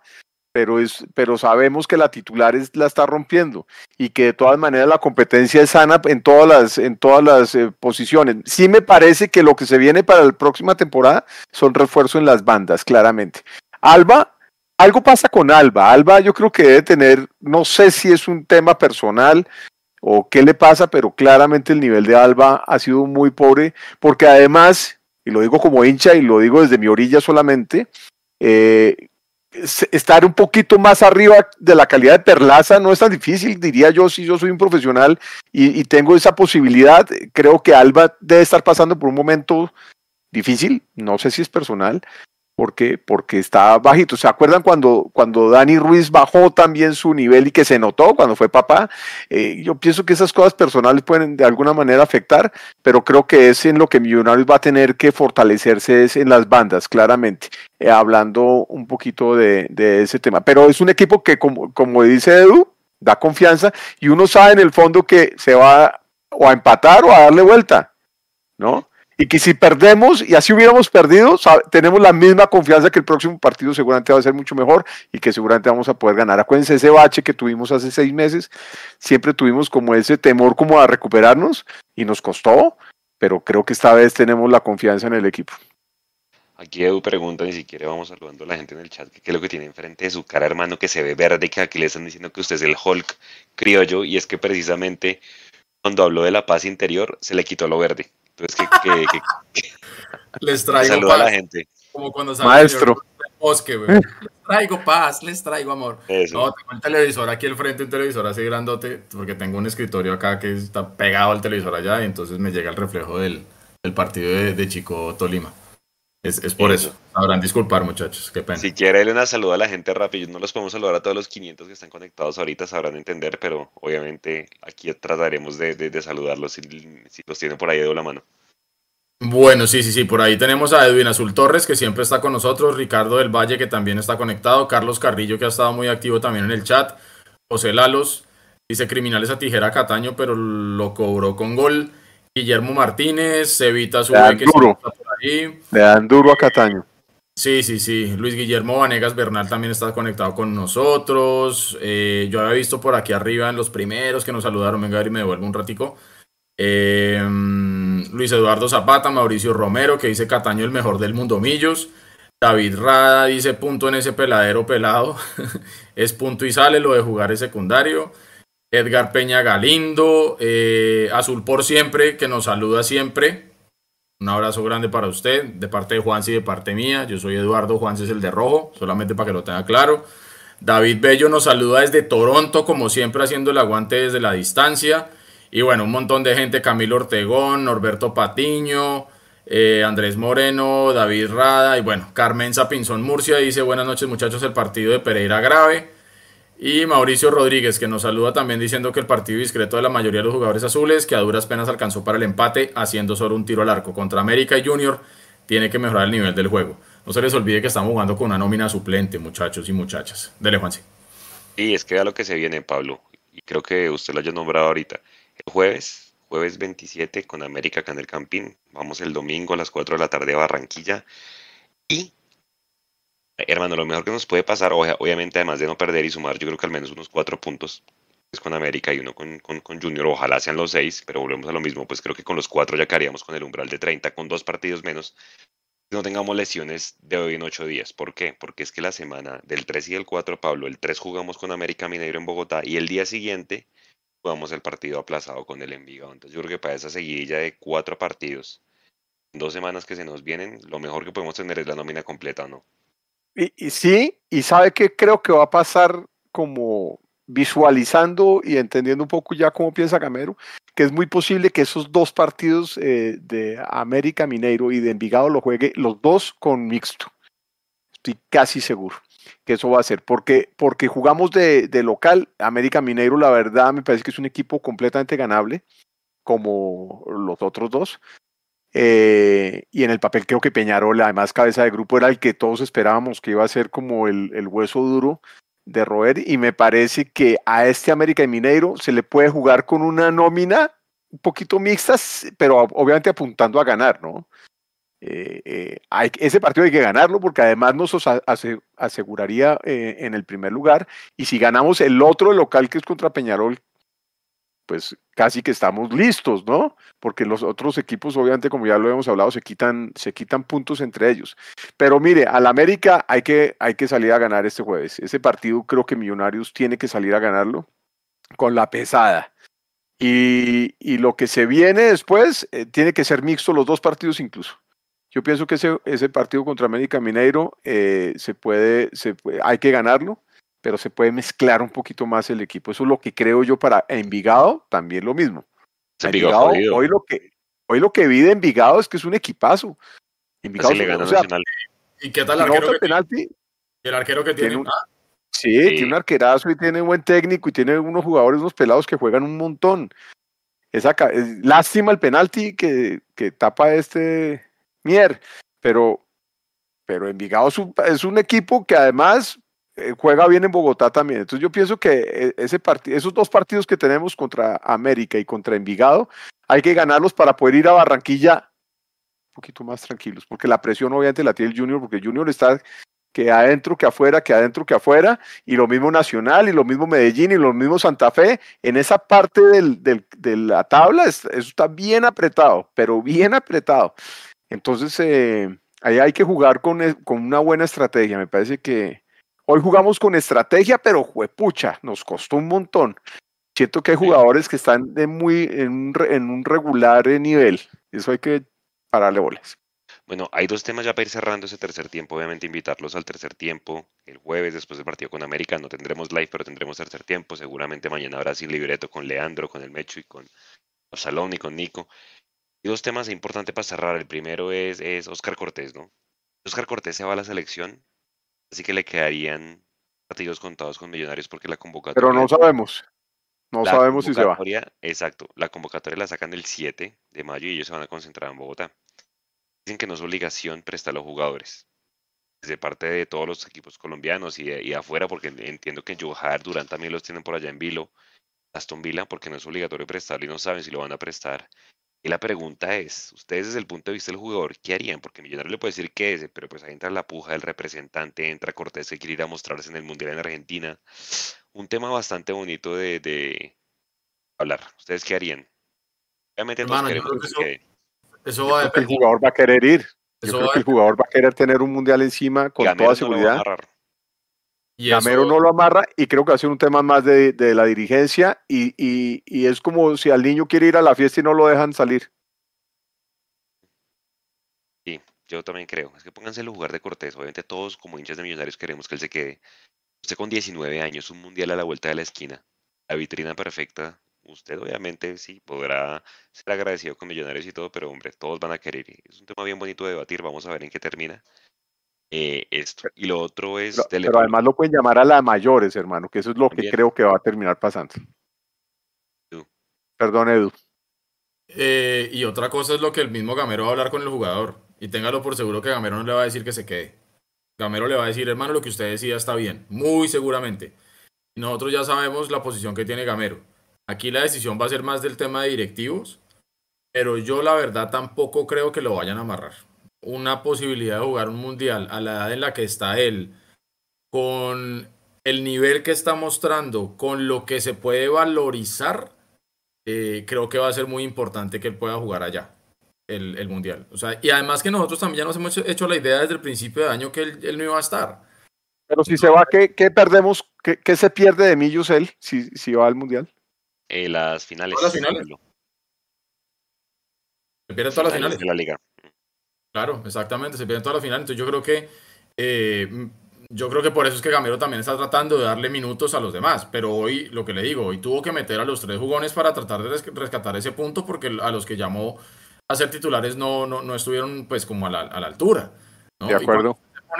C: pero, es, pero sabemos que la titular es, la está rompiendo y que de todas maneras la competencia es sana en todas las, en todas las eh, posiciones. Sí me parece que lo que se viene para la próxima temporada son refuerzos en las bandas, claramente. Alba, algo pasa con Alba. Alba yo creo que debe tener, no sé si es un tema personal o qué le pasa, pero claramente el nivel de Alba ha sido muy pobre porque además, y lo digo como hincha y lo digo desde mi orilla solamente, eh, estar un poquito más arriba de la calidad de Perlaza no es tan difícil, diría yo, si yo soy un profesional y, tengo esa posibilidad. Creo que Alba debe estar pasando por un momento difícil, no sé si es personal, porque, porque está bajito. ¿Se acuerdan cuando, cuando Dani Ruiz bajó también su nivel y que se notó cuando fue papá? Eh, yo pienso que esas cosas personales pueden de alguna manera afectar, pero creo que es en lo que Millonarios va a tener que fortalecerse es en las bandas, claramente, eh, hablando un poquito de, de, ese tema. Pero es un equipo que, como, como dice Edu, da confianza y uno sabe en el fondo que se va o a empatar o a darle vuelta, ¿no? Y que si perdemos y así hubiéramos perdido, tenemos la misma confianza que el próximo partido seguramente va a ser mucho mejor y que seguramente vamos a poder ganar. Acuérdense ese bache que tuvimos hace seis meses, siempre tuvimos como ese temor como a recuperarnos y nos costó, pero creo que esta vez tenemos la confianza en el equipo.
A: Aquí Edu pregunta, ni siquiera vamos saludando a la gente en el chat, qué es lo que tiene enfrente de su cara, hermano, que se ve verde, que aquí le están diciendo que usted es el Hulk criollo, y es que precisamente cuando habló de la paz interior, se le quitó lo verde. Entonces, que,
B: les traigo
A: paz. a la gente.
B: Como cuando
C: Maestro.
B: Bosque, Les traigo paz, les traigo amor. No, tengo el televisor aquí al frente, un televisor así grandote, porque tengo un escritorio acá que está pegado al televisor allá, y entonces me llega el reflejo del, del partido de, Chico Tolima. Es, es por eso. Sabrán disculpar, muchachos. Qué pena.
A: Si quiere, darle una saluda a la gente rápido. No los podemos saludar a todos los 500 que están conectados ahorita, sabrán entender, pero obviamente aquí trataremos de, de, saludarlos si, si, los tienen por ahí de la mano.
B: Bueno, sí, sí, sí. Por ahí tenemos a Edwin Azul Torres, que siempre está con nosotros. Ricardo del Valle, que también está conectado. Carlos Carrillo, que ha estado muy activo también en el chat. José Lalos. Dice criminales a tijera Cataño, pero lo cobró con gol. Guillermo Martínez, Evita su que
C: está Le dan duro a Cataño.
B: Sí, sí, sí. Luis Guillermo Vanegas Bernal también está conectado con nosotros. Eh, yo había visto por aquí arriba en los primeros que nos saludaron. Venga a ver y me devuelvo un ratico. Eh, Luis Eduardo Zapata, Mauricio Romero, que dice Cataño el mejor del mundo Millos. David Rada dice punto en ese peladero pelado. es punto y sale, lo de jugar es secundario. Edgar Peña Galindo, eh, Azul por siempre, que nos saluda siempre. Un abrazo grande para usted, de parte de Juanse y de parte mía. Yo soy Eduardo, Juanse es el de rojo, solamente para que lo tenga claro. David Bello nos saluda desde Toronto, como siempre haciendo el aguante desde la distancia. Y bueno, un montón de gente, Camilo Ortegón, Norberto Patiño, eh, Andrés Moreno, David Rada y bueno, Carmen Sapinzón Murcia dice buenas noches muchachos, el partido de Pereira grave. Y Mauricio Rodríguez, que nos saluda también diciendo que el partido discreto de la mayoría de los jugadores azules, que a duras penas alcanzó para el empate, haciendo solo un tiro al arco contra América y Junior, tiene que mejorar el nivel del juego. No se les olvide que estamos jugando con una nómina suplente, muchachos y muchachas. Dele, Juanse.
A: Y es que vea lo que se viene, Pablo, y creo que usted lo haya nombrado ahorita. El jueves, jueves 27, con América acá en el Campín. Vamos el domingo a las 4 de la tarde a Barranquilla. Y Hermano, lo mejor que nos puede pasar, obviamente, además de no perder y sumar, yo creo que al menos unos cuatro puntos es con América y uno con, con, Junior, ojalá sean los seis, pero volvemos a lo mismo, pues creo que con los cuatro ya quedaríamos con el umbral de 30, con dos partidos menos, no tengamos lesiones de hoy en ocho días. ¿Por qué? Porque es que la semana del 3 y el 4, Pablo, el 3 jugamos con América Mineiro en Bogotá y el día siguiente jugamos el partido aplazado con el Envigado. Entonces yo creo que para esa seguidilla de cuatro partidos, dos semanas que se nos vienen, lo mejor que podemos tener es la nómina completa, ¿no?
C: Y, sí, y sabe que creo que va a pasar como visualizando y entendiendo un poco ya cómo piensa Gamero, que es muy posible que esos dos partidos eh, de América Mineiro y de Envigado lo juegue los dos con mixto. Estoy casi seguro que eso va a ser, porque, porque jugamos de, de local, América Mineiro la verdad me parece que es un equipo completamente ganable, como los otros dos, eh, y en el papel creo que Peñarol, además cabeza de grupo, era el que todos esperábamos que iba a ser como el, hueso duro de roer. Y me parece que a este América y Mineiro se le puede jugar con una nómina un poquito mixta, pero obviamente apuntando a ganar, ¿no? Eh, eh, hay, ese partido hay que ganarlo porque además nos aseguraría eh, en el primer lugar. Y si ganamos el otro local que es contra Peñarol, pues casi que estamos listos, ¿no? Porque los otros equipos, obviamente, como ya lo hemos hablado, se quitan, se quitan puntos entre ellos. Pero mire, al América hay que, hay que salir a ganar este jueves. Ese partido creo que Millonarios tiene que salir a ganarlo con la pesada. Y, y lo que se viene después eh, tiene que ser mixto los dos partidos incluso. Yo pienso que ese, ese partido contra América Mineiro eh, se puede, se puede, hay que ganarlo pero se puede mezclar un poquito más el equipo. Eso es lo que creo yo para Envigado, también lo mismo. Envigado, hoy, lo que, hoy lo que vi de Envigado es que es un equipazo. Envigado
B: le o sea, ¿Y qué tal el arquero, que penalti, el arquero que tiene?
C: tiene
B: un,
C: ah, sí, sí, tiene un arquerazo y tiene un buen técnico y tiene unos jugadores, unos pelados que juegan un montón. Esa, lástima el penalti que, que tapa este Mier, pero, pero Envigado es un, es un equipo que además juega bien en Bogotá también. Entonces yo pienso que eh, ese esos dos partidos que tenemos contra América y contra Envigado, hay que ganarlos para poder ir a Barranquilla un poquito más tranquilos, porque la presión obviamente la tiene el Junior, porque el Junior está que adentro, que afuera, que adentro, que afuera, y lo mismo Nacional, y lo mismo Medellín, y lo mismo Santa Fe, en esa parte del, del, de la tabla, eso está bien apretado, pero bien apretado. Entonces, eh, ahí hay que jugar con, con una buena estrategia, me parece que, Hoy jugamos con estrategia, pero juepucha, nos costó un montón. Siento que hay jugadores que están de muy, en, un, en un regular nivel. Eso hay que pararle bolas.
A: Bueno, hay dos temas ya para ir cerrando ese tercer tiempo. Obviamente invitarlos al tercer tiempo. El jueves, después del partido con América, no tendremos live, pero tendremos tercer tiempo. Seguramente mañana habrá sin libreto con Leandro, con el Mecho y con Salón y con Nico. Y dos temas importantes para cerrar. El primero es, es Oscar Cortés, ¿no? Oscar Cortés se va a la selección Así que le quedarían partidos contados con Millonarios porque la convocatoria.
C: Pero no sabemos. No sabemos si se va.
A: Exacto. La convocatoria la sacan el 7 de mayo y ellos se van a concentrar en Bogotá. Dicen que no es obligación prestar a los jugadores. Desde parte de todos los equipos colombianos y, de, afuera, porque entiendo que en Johar, Durán también los tienen por allá en Vilo, Aston Villa, porque no es obligatorio prestarlo y no saben si lo van a prestar. Y la pregunta es, ustedes desde el punto de vista del jugador, ¿qué harían? Porque Millonario le puede decir que ese, pero pues ahí entra la puja del representante, entra Cortés que quiere ir a mostrarse en el Mundial en Argentina. Un tema bastante bonito de, hablar. ¿Ustedes qué harían? Obviamente
C: todos queremos que, eso, va a el jugador va a querer ir. Yo creo que el jugador va a querer tener un Mundial encima con toda seguridad. Y Gamero no lo amarra y creo que va a ser un tema más de, de la dirigencia y, y, y, es como si al niño quiere ir a la fiesta y no lo dejan salir.
A: Sí, yo también creo. Es que pónganse en el lugar de Cortés. Obviamente todos como hinchas de millonarios queremos que él se quede. Usted con 19 años, un mundial a la vuelta de la esquina, la vitrina perfecta. Usted obviamente sí podrá ser agradecido con millonarios y todo, pero hombre, todos van a querer. Es un tema bien bonito de debatir. Vamos a ver en qué termina. Eh, esto. Y lo otro es...
C: Pero, además lo pueden llamar a las mayores, hermano, que eso es lo que creo que va a terminar pasando. Perdón, Edu.
B: Eh, y otra cosa es lo que el mismo Gamero va a hablar con el jugador. Y téngalo por seguro que Gamero no le va a decir que se quede. Gamero le va a decir, hermano, lo que usted decía está bien. Muy seguramente. Nosotros ya sabemos la posición que tiene Gamero. Aquí la decisión va a ser más del tema de directivos. Pero yo la verdad tampoco creo que lo vayan a amarrar una posibilidad de jugar un mundial a la edad en la que está él, con el nivel que está mostrando, con lo que se puede valorizar, eh, creo que va a ser muy importante que él pueda jugar allá. El, el, mundial. O sea, y además que nosotros también ya nos hemos hecho la idea desde el principio de año que él, él no iba a estar.
C: Pero si se va, ¿qué, qué perdemos? ¿Qué, ¿Qué, se pierde de Millos él si, si va al mundial?
A: Eh, las finales.
B: Todas las finales. Se pierden todas las finales.
A: De la liga.
B: Claro, exactamente, se pierden todas las finales. Entonces yo creo que eh, yo creo que por eso es que Gamero también está tratando de darle minutos a los demás. Pero hoy, lo que le digo, hoy tuvo que meter a los tres jugones para tratar de rescatar ese punto, porque a los que llamó a ser titulares no, no, estuvieron pues como a la, altura.
C: De acuerdo.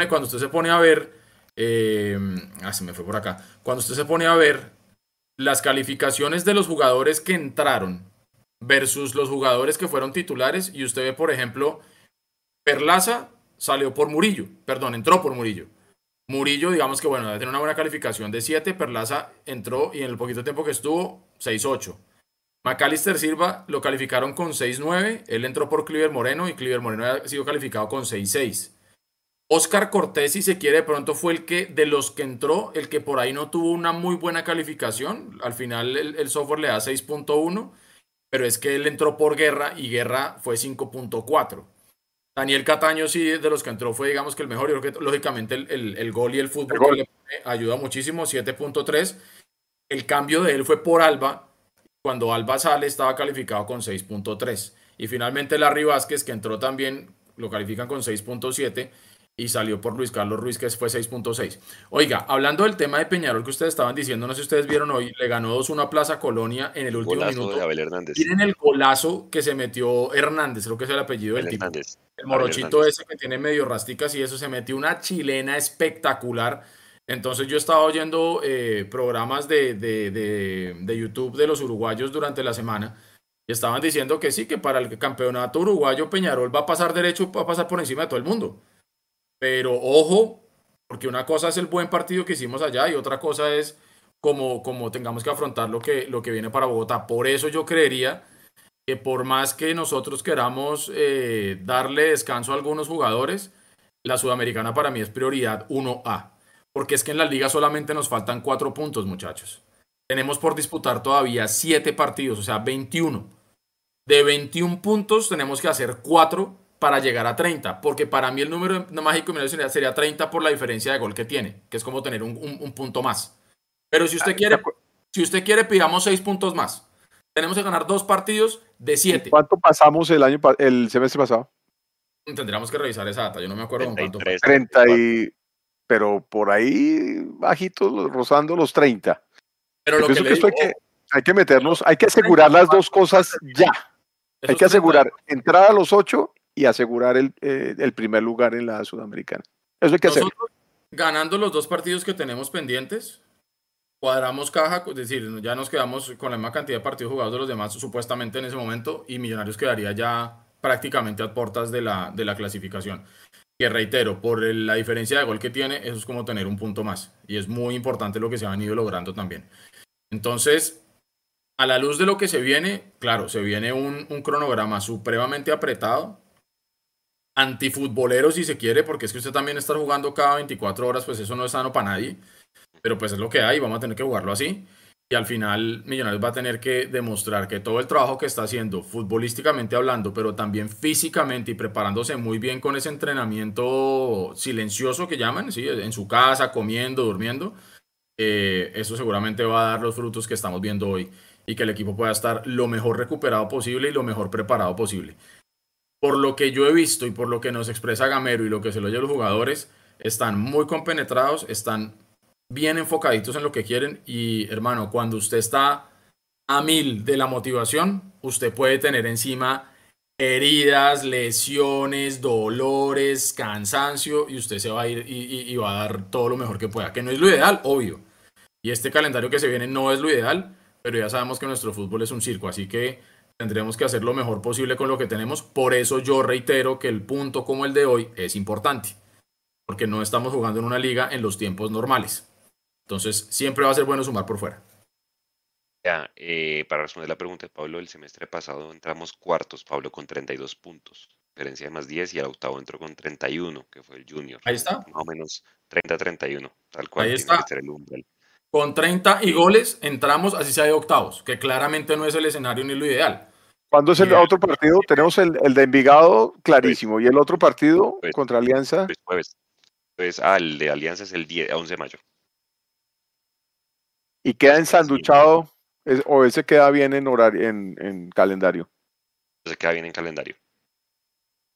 B: Cuando usted, se pone, a ver, eh, ah, se me fue por acá. Cuando usted se pone a ver las calificaciones de los jugadores que entraron versus los jugadores que fueron titulares, y usted ve, por ejemplo, Perlaza salió por Murillo, perdón, entró por Murillo. Murillo, digamos que bueno, tener una buena calificación de 7, Perlaza entró y en el poquito tiempo que estuvo, 6-8. Macalister Silva lo calificaron con 6-9, él entró por Cliver Moreno y Cliver Moreno ha sido calificado con 6-6. Oscar Cortés, si se quiere, de pronto fue el que, de los que entró, el que por ahí no tuvo una muy buena calificación. Al final el, el software le da 6.1, pero es que él entró por guerra y guerra fue 5.4. Daniel Cataño sí, de los que entró fue, digamos que el mejor. Yo creo que lógicamente el, gol y el fútbol le ayuda muchísimo, 7.3. El cambio de él fue por Alba. Cuando Alba sale estaba calificado con 6.3. Y finalmente Larry Vázquez, que entró también, lo califican con 6.7 y salió por Luis Carlos Ruiz, que fue 6.6. Oiga, hablando del tema de Peñarol que ustedes estaban diciendo, no sé si ustedes vieron hoy, le ganó 2 una Plaza Colonia en el último minuto. Tienen el golazo que se metió Hernández, creo que es el apellido del tipo. El morochito ese que tiene medio rasticas y eso se metió una chilena espectacular. Entonces yo estaba oyendo eh, programas de, de, de, de YouTube de los uruguayos durante la semana y estaban diciendo que sí, que para el campeonato uruguayo Peñarol va a pasar derecho, va a pasar por encima de todo el mundo. Pero ojo, porque una cosa es el buen partido que hicimos allá y otra cosa es como, como tengamos que afrontar lo que, lo que viene para Bogotá. Por eso yo creería que por más que nosotros queramos eh, darle descanso a algunos jugadores, la sudamericana para mí es prioridad 1A. Porque es que en la liga solamente nos faltan cuatro puntos, muchachos. Tenemos por disputar todavía siete partidos, o sea, 21. De 21 puntos tenemos que hacer cuatro para llegar a 30, porque para mí el número mágico sería, sería 30 por la diferencia de gol que tiene, que es como tener un, punto más. Pero si usted ah, quiere, si usted quiere, pidamos 6 puntos más. Tenemos que ganar dos partidos de 7.
C: ¿Cuánto pasamos el año el semestre pasado?
B: Tendríamos que revisar esa data, yo no me acuerdo
C: 33, 30 y pero por ahí bajito rozando los 30. Pero lo que, hay, que hay que meternos, hay que asegurar las dos cosas ya. Hay que asegurar entrar a los 8 y asegurar el, eh, el, primer lugar en la Sudamericana. Eso hay que hacer.
B: Ganando los dos partidos que tenemos pendientes, cuadramos caja, es decir, ya nos quedamos con la misma cantidad de partidos jugados de los demás supuestamente en ese momento y Millonarios quedaría ya prácticamente a puertas de la, de la clasificación. Que reitero, por la diferencia de gol que tiene, eso es como tener un punto más. Y es muy importante lo que se ha venido logrando también. Entonces, a la luz de lo que se viene, claro, se viene un, un cronograma supremamente apretado, antifutbolero si se quiere, porque es que usted también está jugando cada 24 horas, pues eso no es sano para nadie, pero pues es lo que hay, vamos a tener que jugarlo así. Y al final Millonarios va a tener que demostrar que todo el trabajo que está haciendo, futbolísticamente hablando, pero también físicamente y preparándose muy bien con ese entrenamiento silencioso que llaman, ¿sí? en su casa, comiendo, durmiendo, eh, eso seguramente va a dar los frutos que estamos viendo hoy y que el equipo pueda estar lo mejor recuperado posible y lo mejor preparado posible por lo que yo he visto y por lo que nos expresa Gamero y lo que se lo oye a los jugadores, están muy compenetrados, están bien enfocaditos en lo que quieren y hermano, cuando usted está a mil de la motivación, usted puede tener encima heridas, lesiones, dolores, cansancio y usted se va a ir y, va a dar todo lo mejor que pueda, que no es lo ideal, obvio. Y este calendario que se viene no es lo ideal, pero ya sabemos que nuestro fútbol es un circo, así que tendremos que hacer lo mejor posible con lo que tenemos. Por eso yo reitero que el punto como el de hoy es importante, porque no estamos jugando en una liga en los tiempos normales. Entonces, siempre va a ser bueno sumar por fuera.
A: Ya, eh, para responder la pregunta de Pablo, el semestre pasado entramos cuartos, Pablo, con 32 puntos, diferencia de más 10, y el octavo entró con 31, que fue el junior.
B: Ahí está.
A: Más o menos 30-31, tal cual.
B: Ahí está. El con 30 y goles entramos, así sea de octavos, que claramente no es el escenario ni lo ideal.
C: ¿Cuándo es el otro partido? Tenemos el, de Envigado clarísimo. ¿Y el otro partido pues, contra Alianza?
A: Pues, jueves. Pues, ah, el de Alianza es el 10, 11 de mayo.
C: ¿Y queda ensanduchado ¿O ese queda bien en horario, en, en calendario?
A: Ese queda bien en calendario.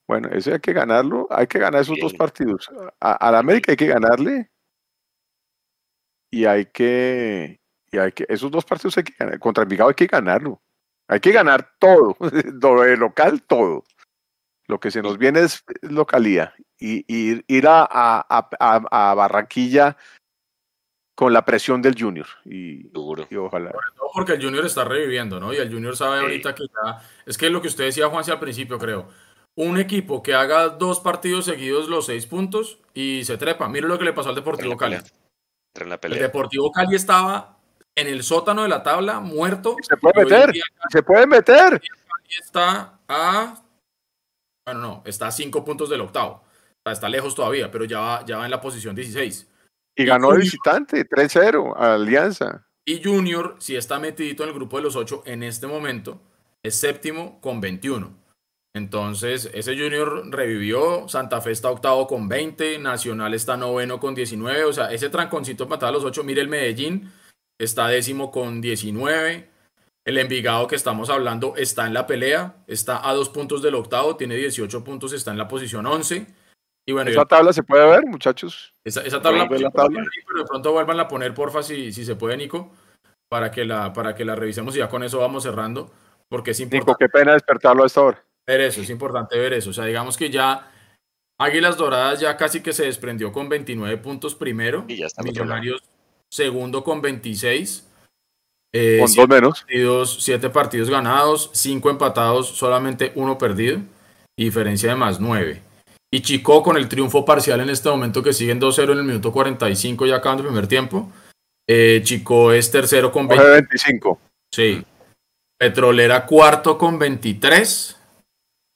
C: Bueno, ese hay que ganarlo, hay que ganar esos dos partidos. A, la América hay que ganarle y hay que, y hay que, esos dos partidos hay que ganar. Contra Envigado hay que ganarlo. Hay que ganar todo, lo local, todo. Lo que se nos viene es localía. Y, ir a, a, Barranquilla con la presión del Junior. Y,
A: Duro.
C: y ojalá.
B: porque el Junior está reviviendo, ¿no? Y el Junior sabe ahorita que ya. Es que lo que usted decía, Juanse, al principio, creo un equipo que haga dos partidos seguidos los seis puntos y se trepa. Mire lo que le pasó al Deportivo Cali. El Deportivo Cali estaba en el sótano de la tabla, muerto.
C: Se puede meter, se puede meter.
B: está a, bueno, no, está a cinco puntos del octavo. está lejos todavía, pero ya va, ya va en la posición 16.
C: Y ganó el visitante, 3-0 a Alianza.
B: Y Junior, si está metidito en el grupo de los ocho en este momento, es séptimo con 21. Entonces, ese Junior revivió, Santa Fe está octavo con 20, Nacional está noveno con 19, o sea, ese tranconcito para a los 8, mire el Medellín, está décimo con 19, el Envigado que estamos hablando está en la pelea, está a dos puntos del octavo, tiene 18 puntos, está en la posición 11. Y bueno,
C: esa tabla se puede ver, muchachos.
B: Esa, tabla, la tabla? pero de pronto vuelvan a poner, porfa, si, si se puede, Nico, para que, la, para que la revisemos y ya con eso vamos cerrando, porque es importante.
C: Nico, qué pena despertarlo a esta hora
B: ver eso, es importante ver eso. O sea, digamos que ya Águilas Doradas ya casi que se desprendió con 29 puntos primero.
A: Y ya está
B: Millonarios segundo con 26.
C: Eh, con dos menos.
B: Partidos, siete partidos ganados, cinco empatados, solamente uno perdido. diferencia de más nueve. Y Chico con el triunfo parcial en este momento que siguen 2-0 en el minuto 45 ya acabando el primer tiempo. Eh, Chico es tercero con
C: 25.
B: Sí. Petrolera cuarto con 23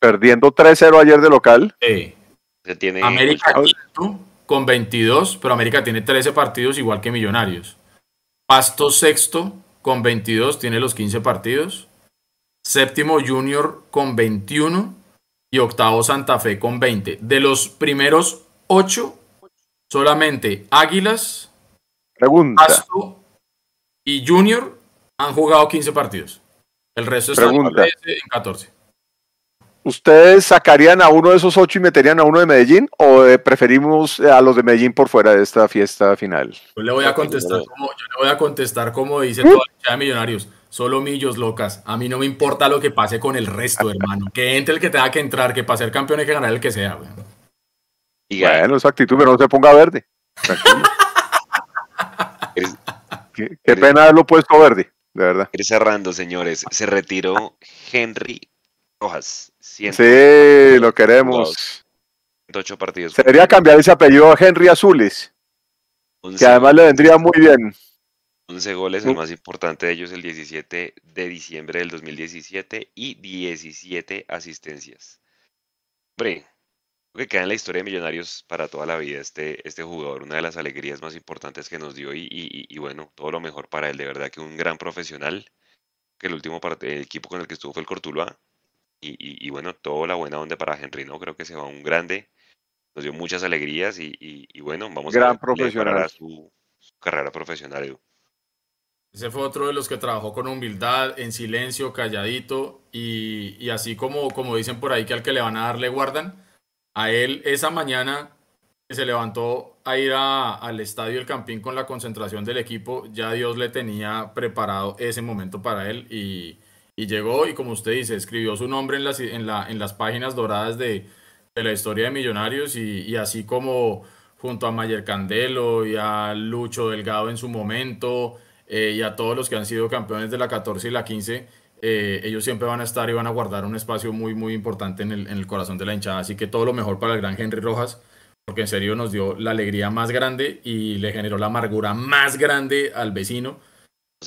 C: perdiendo 3-0 ayer de local.
B: Sí.
A: Se tiene
B: América con 22, pero América tiene 13 partidos igual que Millonarios. Pasto sexto con 22, tiene los 15 partidos. Séptimo Junior con 21 y octavo Santa Fe con 20. De los primeros 8, solamente Águilas, Pasto y Junior han jugado 15 partidos. El resto está en 14.
C: ¿Ustedes sacarían a uno de esos ocho y meterían a uno de Medellín o eh, preferimos a los de Medellín por fuera de esta fiesta final?
B: Yo le voy a contestar como, yo le voy a contestar como dice toda la de Millonarios. Solo millos locas. A mí no me importa lo que pase con el resto, hermano. Que entre el que tenga que entrar, que para ser campeón hay que ganar el que sea.
C: Y bueno, esa actitud, pero no se ponga verde. qué, pena haberlo puesto verde, de verdad.
A: Ir cerrando, señores. Se retiró Henry Rojas.
C: Sí, lo queremos.
A: Ocho partidos.
C: Sería cambiar ese apellido a Henry Azules. que además le vendría muy bien.
A: 11 goles, el más importante de ellos el 17 de diciembre del 2017 y 17 asistencias. Hombre, creo que queda en la historia de Millonarios para toda la vida este, este jugador, una de las alegrías más importantes que nos dio y, y, bueno, todo lo mejor para él, de verdad que un gran profesional, que el último el equipo con el que estuvo fue el Cortuluá, y, bueno, toda la buena onda para Henry, ¿no? Creo que se va un grande, nos dio muchas alegrías y, bueno, vamos
C: a ver
A: su, su, carrera profesional, Edu.
B: Ese fue otro de los que trabajó con humildad, en silencio, calladito, y, así como, como dicen por ahí que al que le van a dar le guardan, a él esa mañana se levantó a ir al estadio El Campín con la concentración del equipo, ya Dios le tenía preparado ese momento para él y y llegó y como usted dice, escribió su nombre en las, en la, en las páginas doradas de, de la historia de Millonarios y, así como junto a Mayer Candelo y a Lucho Delgado en su momento eh, y a todos los que han sido campeones de la 14 y la 15, eh, ellos siempre van a estar y van a guardar un espacio muy, muy importante en el, en el corazón de la hinchada. Así que todo lo mejor para el gran Henry Rojas, porque en serio nos dio la alegría más grande y le generó la amargura más grande al vecino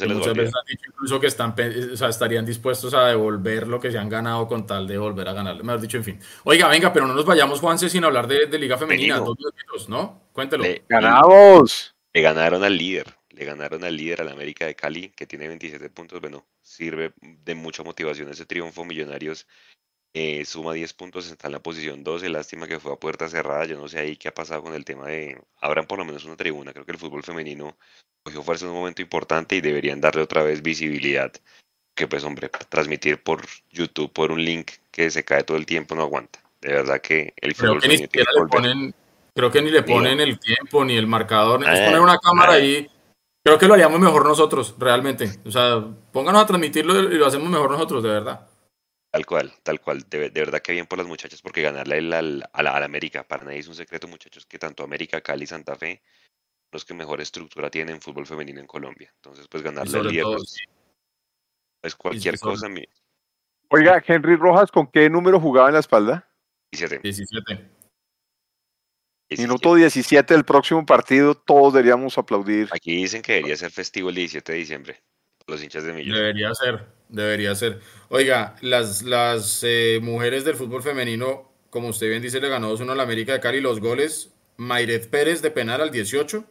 B: Muchas veces han dicho incluso que están, o sea, estarían dispuestos a devolver lo que se han ganado con tal de volver a ganar. Me has dicho, en fin. Oiga, venga, pero no nos vayamos, Juanse, sin hablar de, Liga Femenina. Dos ¿no? Cuéntelo.
C: Le, ¡Ganamos!
A: Le ganaron al líder. Le ganaron al líder, al América de Cali, que tiene 27 puntos. Bueno, sirve de mucha motivación ese triunfo. Millonarios eh, suma 10 puntos, está en la posición 12, lástima que fue a puerta cerrada, yo no sé ahí qué ha pasado con el tema de, abran por lo menos una tribuna, creo que el fútbol femenino cogió fuerza en un momento importante y deberían darle otra vez visibilidad, que pues hombre, transmitir por YouTube, por un link que se cae todo el tiempo no aguanta, de verdad que el fútbol
B: que femenino le ponen, Creo que ni le ponen el tiempo ni el marcador, es poner una cámara ahí. Creo que lo haríamos mejor nosotros, realmente. O sea, pónganos a transmitirlo y lo hacemos mejor nosotros, de verdad.
A: Tal cual, tal cual. De, verdad que bien por las muchachas, porque ganarle al, a, la, América, para nadie es un secreto, muchachos, que tanto América, Cali, Santa Fe, los que mejor estructura tienen fútbol femenino en Colombia. Entonces, pues ganarle al líder, pues, es cualquier cosa.
C: Oiga, Henry Rojas, ¿con qué número jugaba en la espalda?
B: 17. 17.
C: Minuto 17 del próximo partido, todos deberíamos aplaudir.
A: Aquí dicen que debería ser festivo el 17 de diciembre. Los hinchas de Millos.
B: Debería ser, debería ser. Oiga, las, las eh, mujeres del fútbol femenino, como usted bien dice, le ganó 2-1 a la América de Cali. Los goles, Mayret Pérez de penal al 18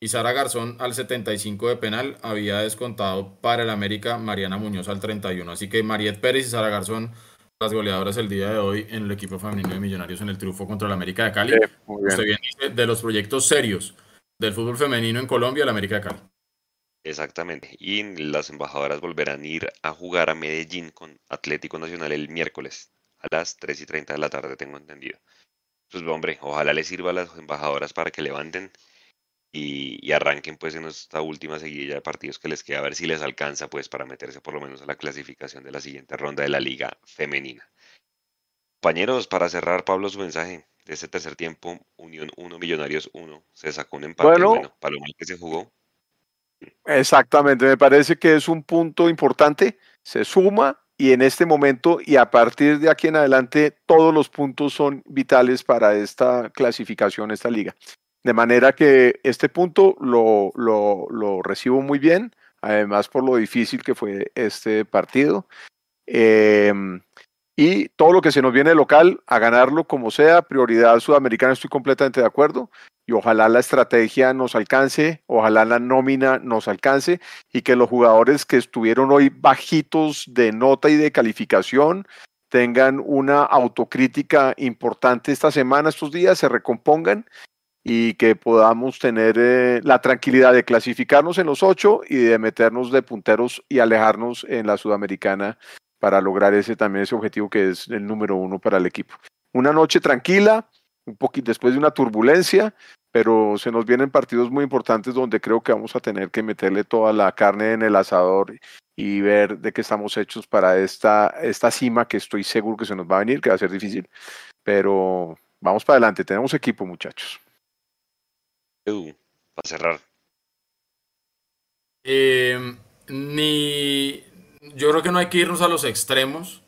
B: y Sara Garzón al 75 de penal. Había descontado para el América Mariana Muñoz al 31. Así que Mariet Pérez y Sara Garzón las goleadoras el día de hoy en el equipo femenino de Millonarios en el triunfo contra el América de Cali. Usted bien dice, de los proyectos serios del fútbol femenino en Colombia, el América de Cali.
A: Exactamente. Y las embajadoras volverán a ir a jugar a Medellín con Atlético Nacional el miércoles a las 3 y 30 de la tarde, tengo entendido. Pues hombre, ojalá les sirva a las embajadoras para que levanten y, arranquen pues en esta última seguidilla de partidos que les queda a ver si les alcanza pues para meterse por lo menos a la clasificación de la siguiente ronda de la liga femenina. Compañeros, para cerrar Pablo su mensaje de este tercer tiempo, Unión 1, Millonarios 1, se sacó un empate bueno, bueno para lo mal que se jugó.
C: Exactamente, me parece que es un punto importante, se suma y en este momento y a partir de aquí en adelante todos los puntos son vitales para esta clasificación, esta liga. De manera que este punto lo, lo, recibo muy bien, además por lo difícil que fue este partido. Em, y todo lo que se nos viene local, a ganarlo como sea, prioridad sudamericana, estoy completamente de acuerdo. Y ojalá la estrategia nos alcance, ojalá la nómina nos alcance y que los jugadores que estuvieron hoy bajitos de nota y de calificación tengan una autocrítica importante esta semana, estos días, se recompongan y que podamos tener eh, la tranquilidad de clasificarnos en los ocho y de meternos de punteros y alejarnos en la sudamericana para lograr ese también ese objetivo que es el número uno para el equipo. Una noche tranquila, un poquito después de una turbulencia, pero se nos vienen partidos muy importantes donde creo que vamos a tener que meterle toda la carne en el asador y ver de qué estamos hechos para esta, esta cima que estoy seguro que se nos va a venir, que va a ser difícil, pero vamos para adelante, tenemos equipo muchachos
A: para cerrar.
B: Ni. Yo creo que no hay que irnos a los extremos.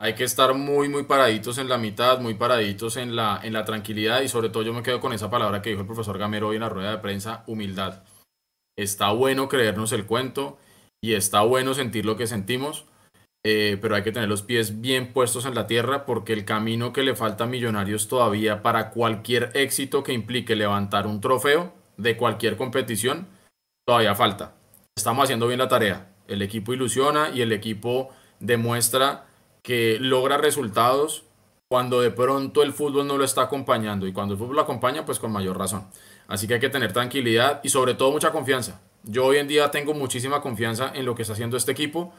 B: Hay que estar muy, muy paraditos en la mitad, muy paraditos en la, en la tranquilidad y sobre todo yo me quedo con esa palabra que dijo el profesor Gamero hoy en la rueda de prensa, humildad. Está bueno creernos el cuento y está bueno sentir lo que sentimos, eh, pero hay que tener los pies bien puestos en la tierra porque el camino que le falta a Millonarios todavía para cualquier éxito que implique levantar un trofeo de cualquier competición, todavía falta. Estamos haciendo bien la tarea. El equipo ilusiona y el equipo demuestra que logra resultados cuando de pronto el fútbol no lo está acompañando y cuando el fútbol lo acompaña pues con mayor razón. Así que hay que tener tranquilidad y sobre todo mucha confianza. Yo hoy en día tengo muchísima confianza en lo que está haciendo este equipo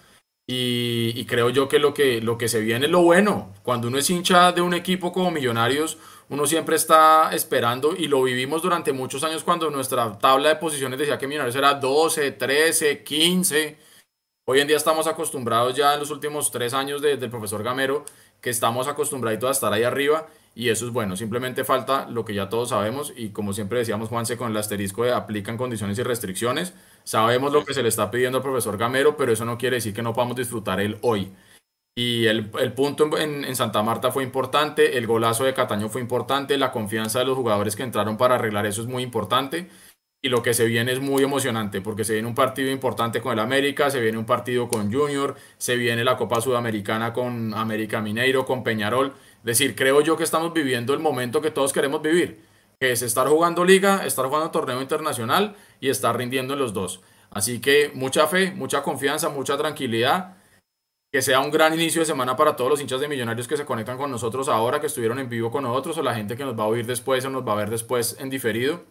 B: y, creo yo que lo, que lo que se viene es lo bueno. Cuando uno es hincha de un equipo como Millonarios, uno siempre está esperando y lo vivimos durante muchos años cuando nuestra tabla de posiciones decía que Millonarios era 12, 13, 15. Hoy en día estamos acostumbrados ya en los últimos tres años del profesor Gamero que estamos acostumbrados a estar ahí arriba y eso es bueno. Simplemente falta lo que ya todos sabemos y como siempre decíamos Juanse con el asterisco de aplican condiciones y restricciones Sabemos lo que se le está pidiendo al profesor Gamero, pero eso no quiere decir que no podamos disfrutar el hoy. Y el, el punto en, en, Santa Marta fue importante, el golazo de Cataño fue importante, la confianza de los jugadores que entraron para arreglar eso es muy importante. Y lo que se viene es muy emocionante, porque se viene un partido importante con el América, se viene un partido con Junior, se viene la Copa Sudamericana con América Mineiro, con Peñarol. Es decir, creo yo que estamos viviendo el momento que todos queremos vivir que es estar jugando liga, estar jugando torneo internacional y estar rindiendo en los dos. Así que mucha fe, mucha confianza, mucha tranquilidad que sea un gran inicio de semana para todos los hinchas de Millonarios que se conectan con nosotros ahora, que estuvieron en vivo con nosotros, o la gente que nos va a oír después o nos va a ver después en diferido.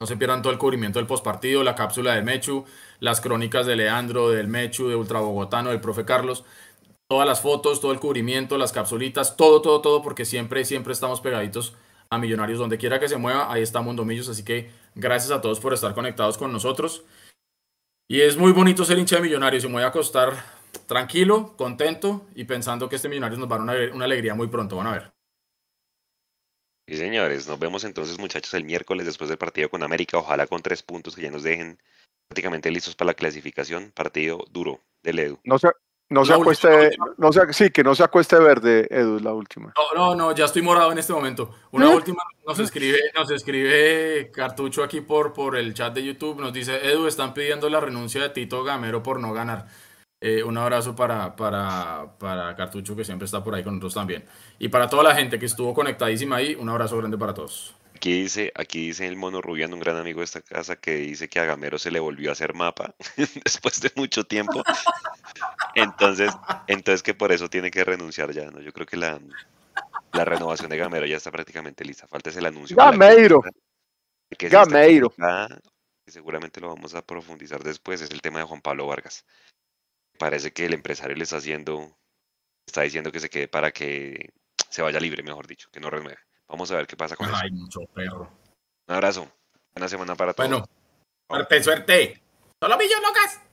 B: No se pierdan todo el cubrimiento del postpartido, la cápsula del Mechu, las crónicas de Leandro, del Mechu, de Ultra Bogotano, del profe Carlos, todas las fotos, todo el cubrimiento, las capsulitas, todo, todo, todo, porque siempre, siempre estamos pegaditos a Millonarios. Donde quiera que se mueva, ahí está Mondomillos. Así que gracias a todos por estar conectados con nosotros. Y es muy bonito ser hincha de Millonarios y me voy a acostar tranquilo, contento y pensando que este Millonarios nos va a dar una, alegría muy pronto. Van a ver.
A: Sí, señores, nos vemos entonces, muchachos, el miércoles después del partido con América. Ojalá con tres puntos que ya nos dejen prácticamente listos para la clasificación. Partido duro del Edu.
C: No se, no se acueste, no se, sí, que no se acueste verde, Edu, la última.
B: No, no, no, ya estoy morado en este momento. Una ¿Eh? última nos escribe, nos escribe Cartucho aquí por, por el chat de YouTube, nos dice, Edu, están pidiendo la renuncia de Tito Gamero por no ganar. Eh, un abrazo para, para, para Cartucho, que siempre está por ahí con nosotros también. Y para toda la gente que estuvo conectadísima ahí, un abrazo grande para todos.
A: Aquí dice, aquí dice el mono Rubiano, un gran amigo de esta casa, que dice que a Gamero se le volvió a hacer mapa después de mucho tiempo. Entonces, entonces que por eso tiene que renunciar ya, ¿no? Yo creo que la, la renovación de Gamero ya está prácticamente lista. Falta es el anuncio.
C: Gameiro. Gameiro.
A: Que seguramente lo vamos a profundizar después, es el tema de Juan Pablo Vargas. Parece que el empresario le está haciendo, está diciendo que se quede para que se vaya libre, mejor dicho, que no renueve. Vamos a ver qué pasa con
B: Ay, mucho perro.
A: Un abrazo. Buena semana para todos.
B: Bueno, suerte, suerte. Solo pillo locas.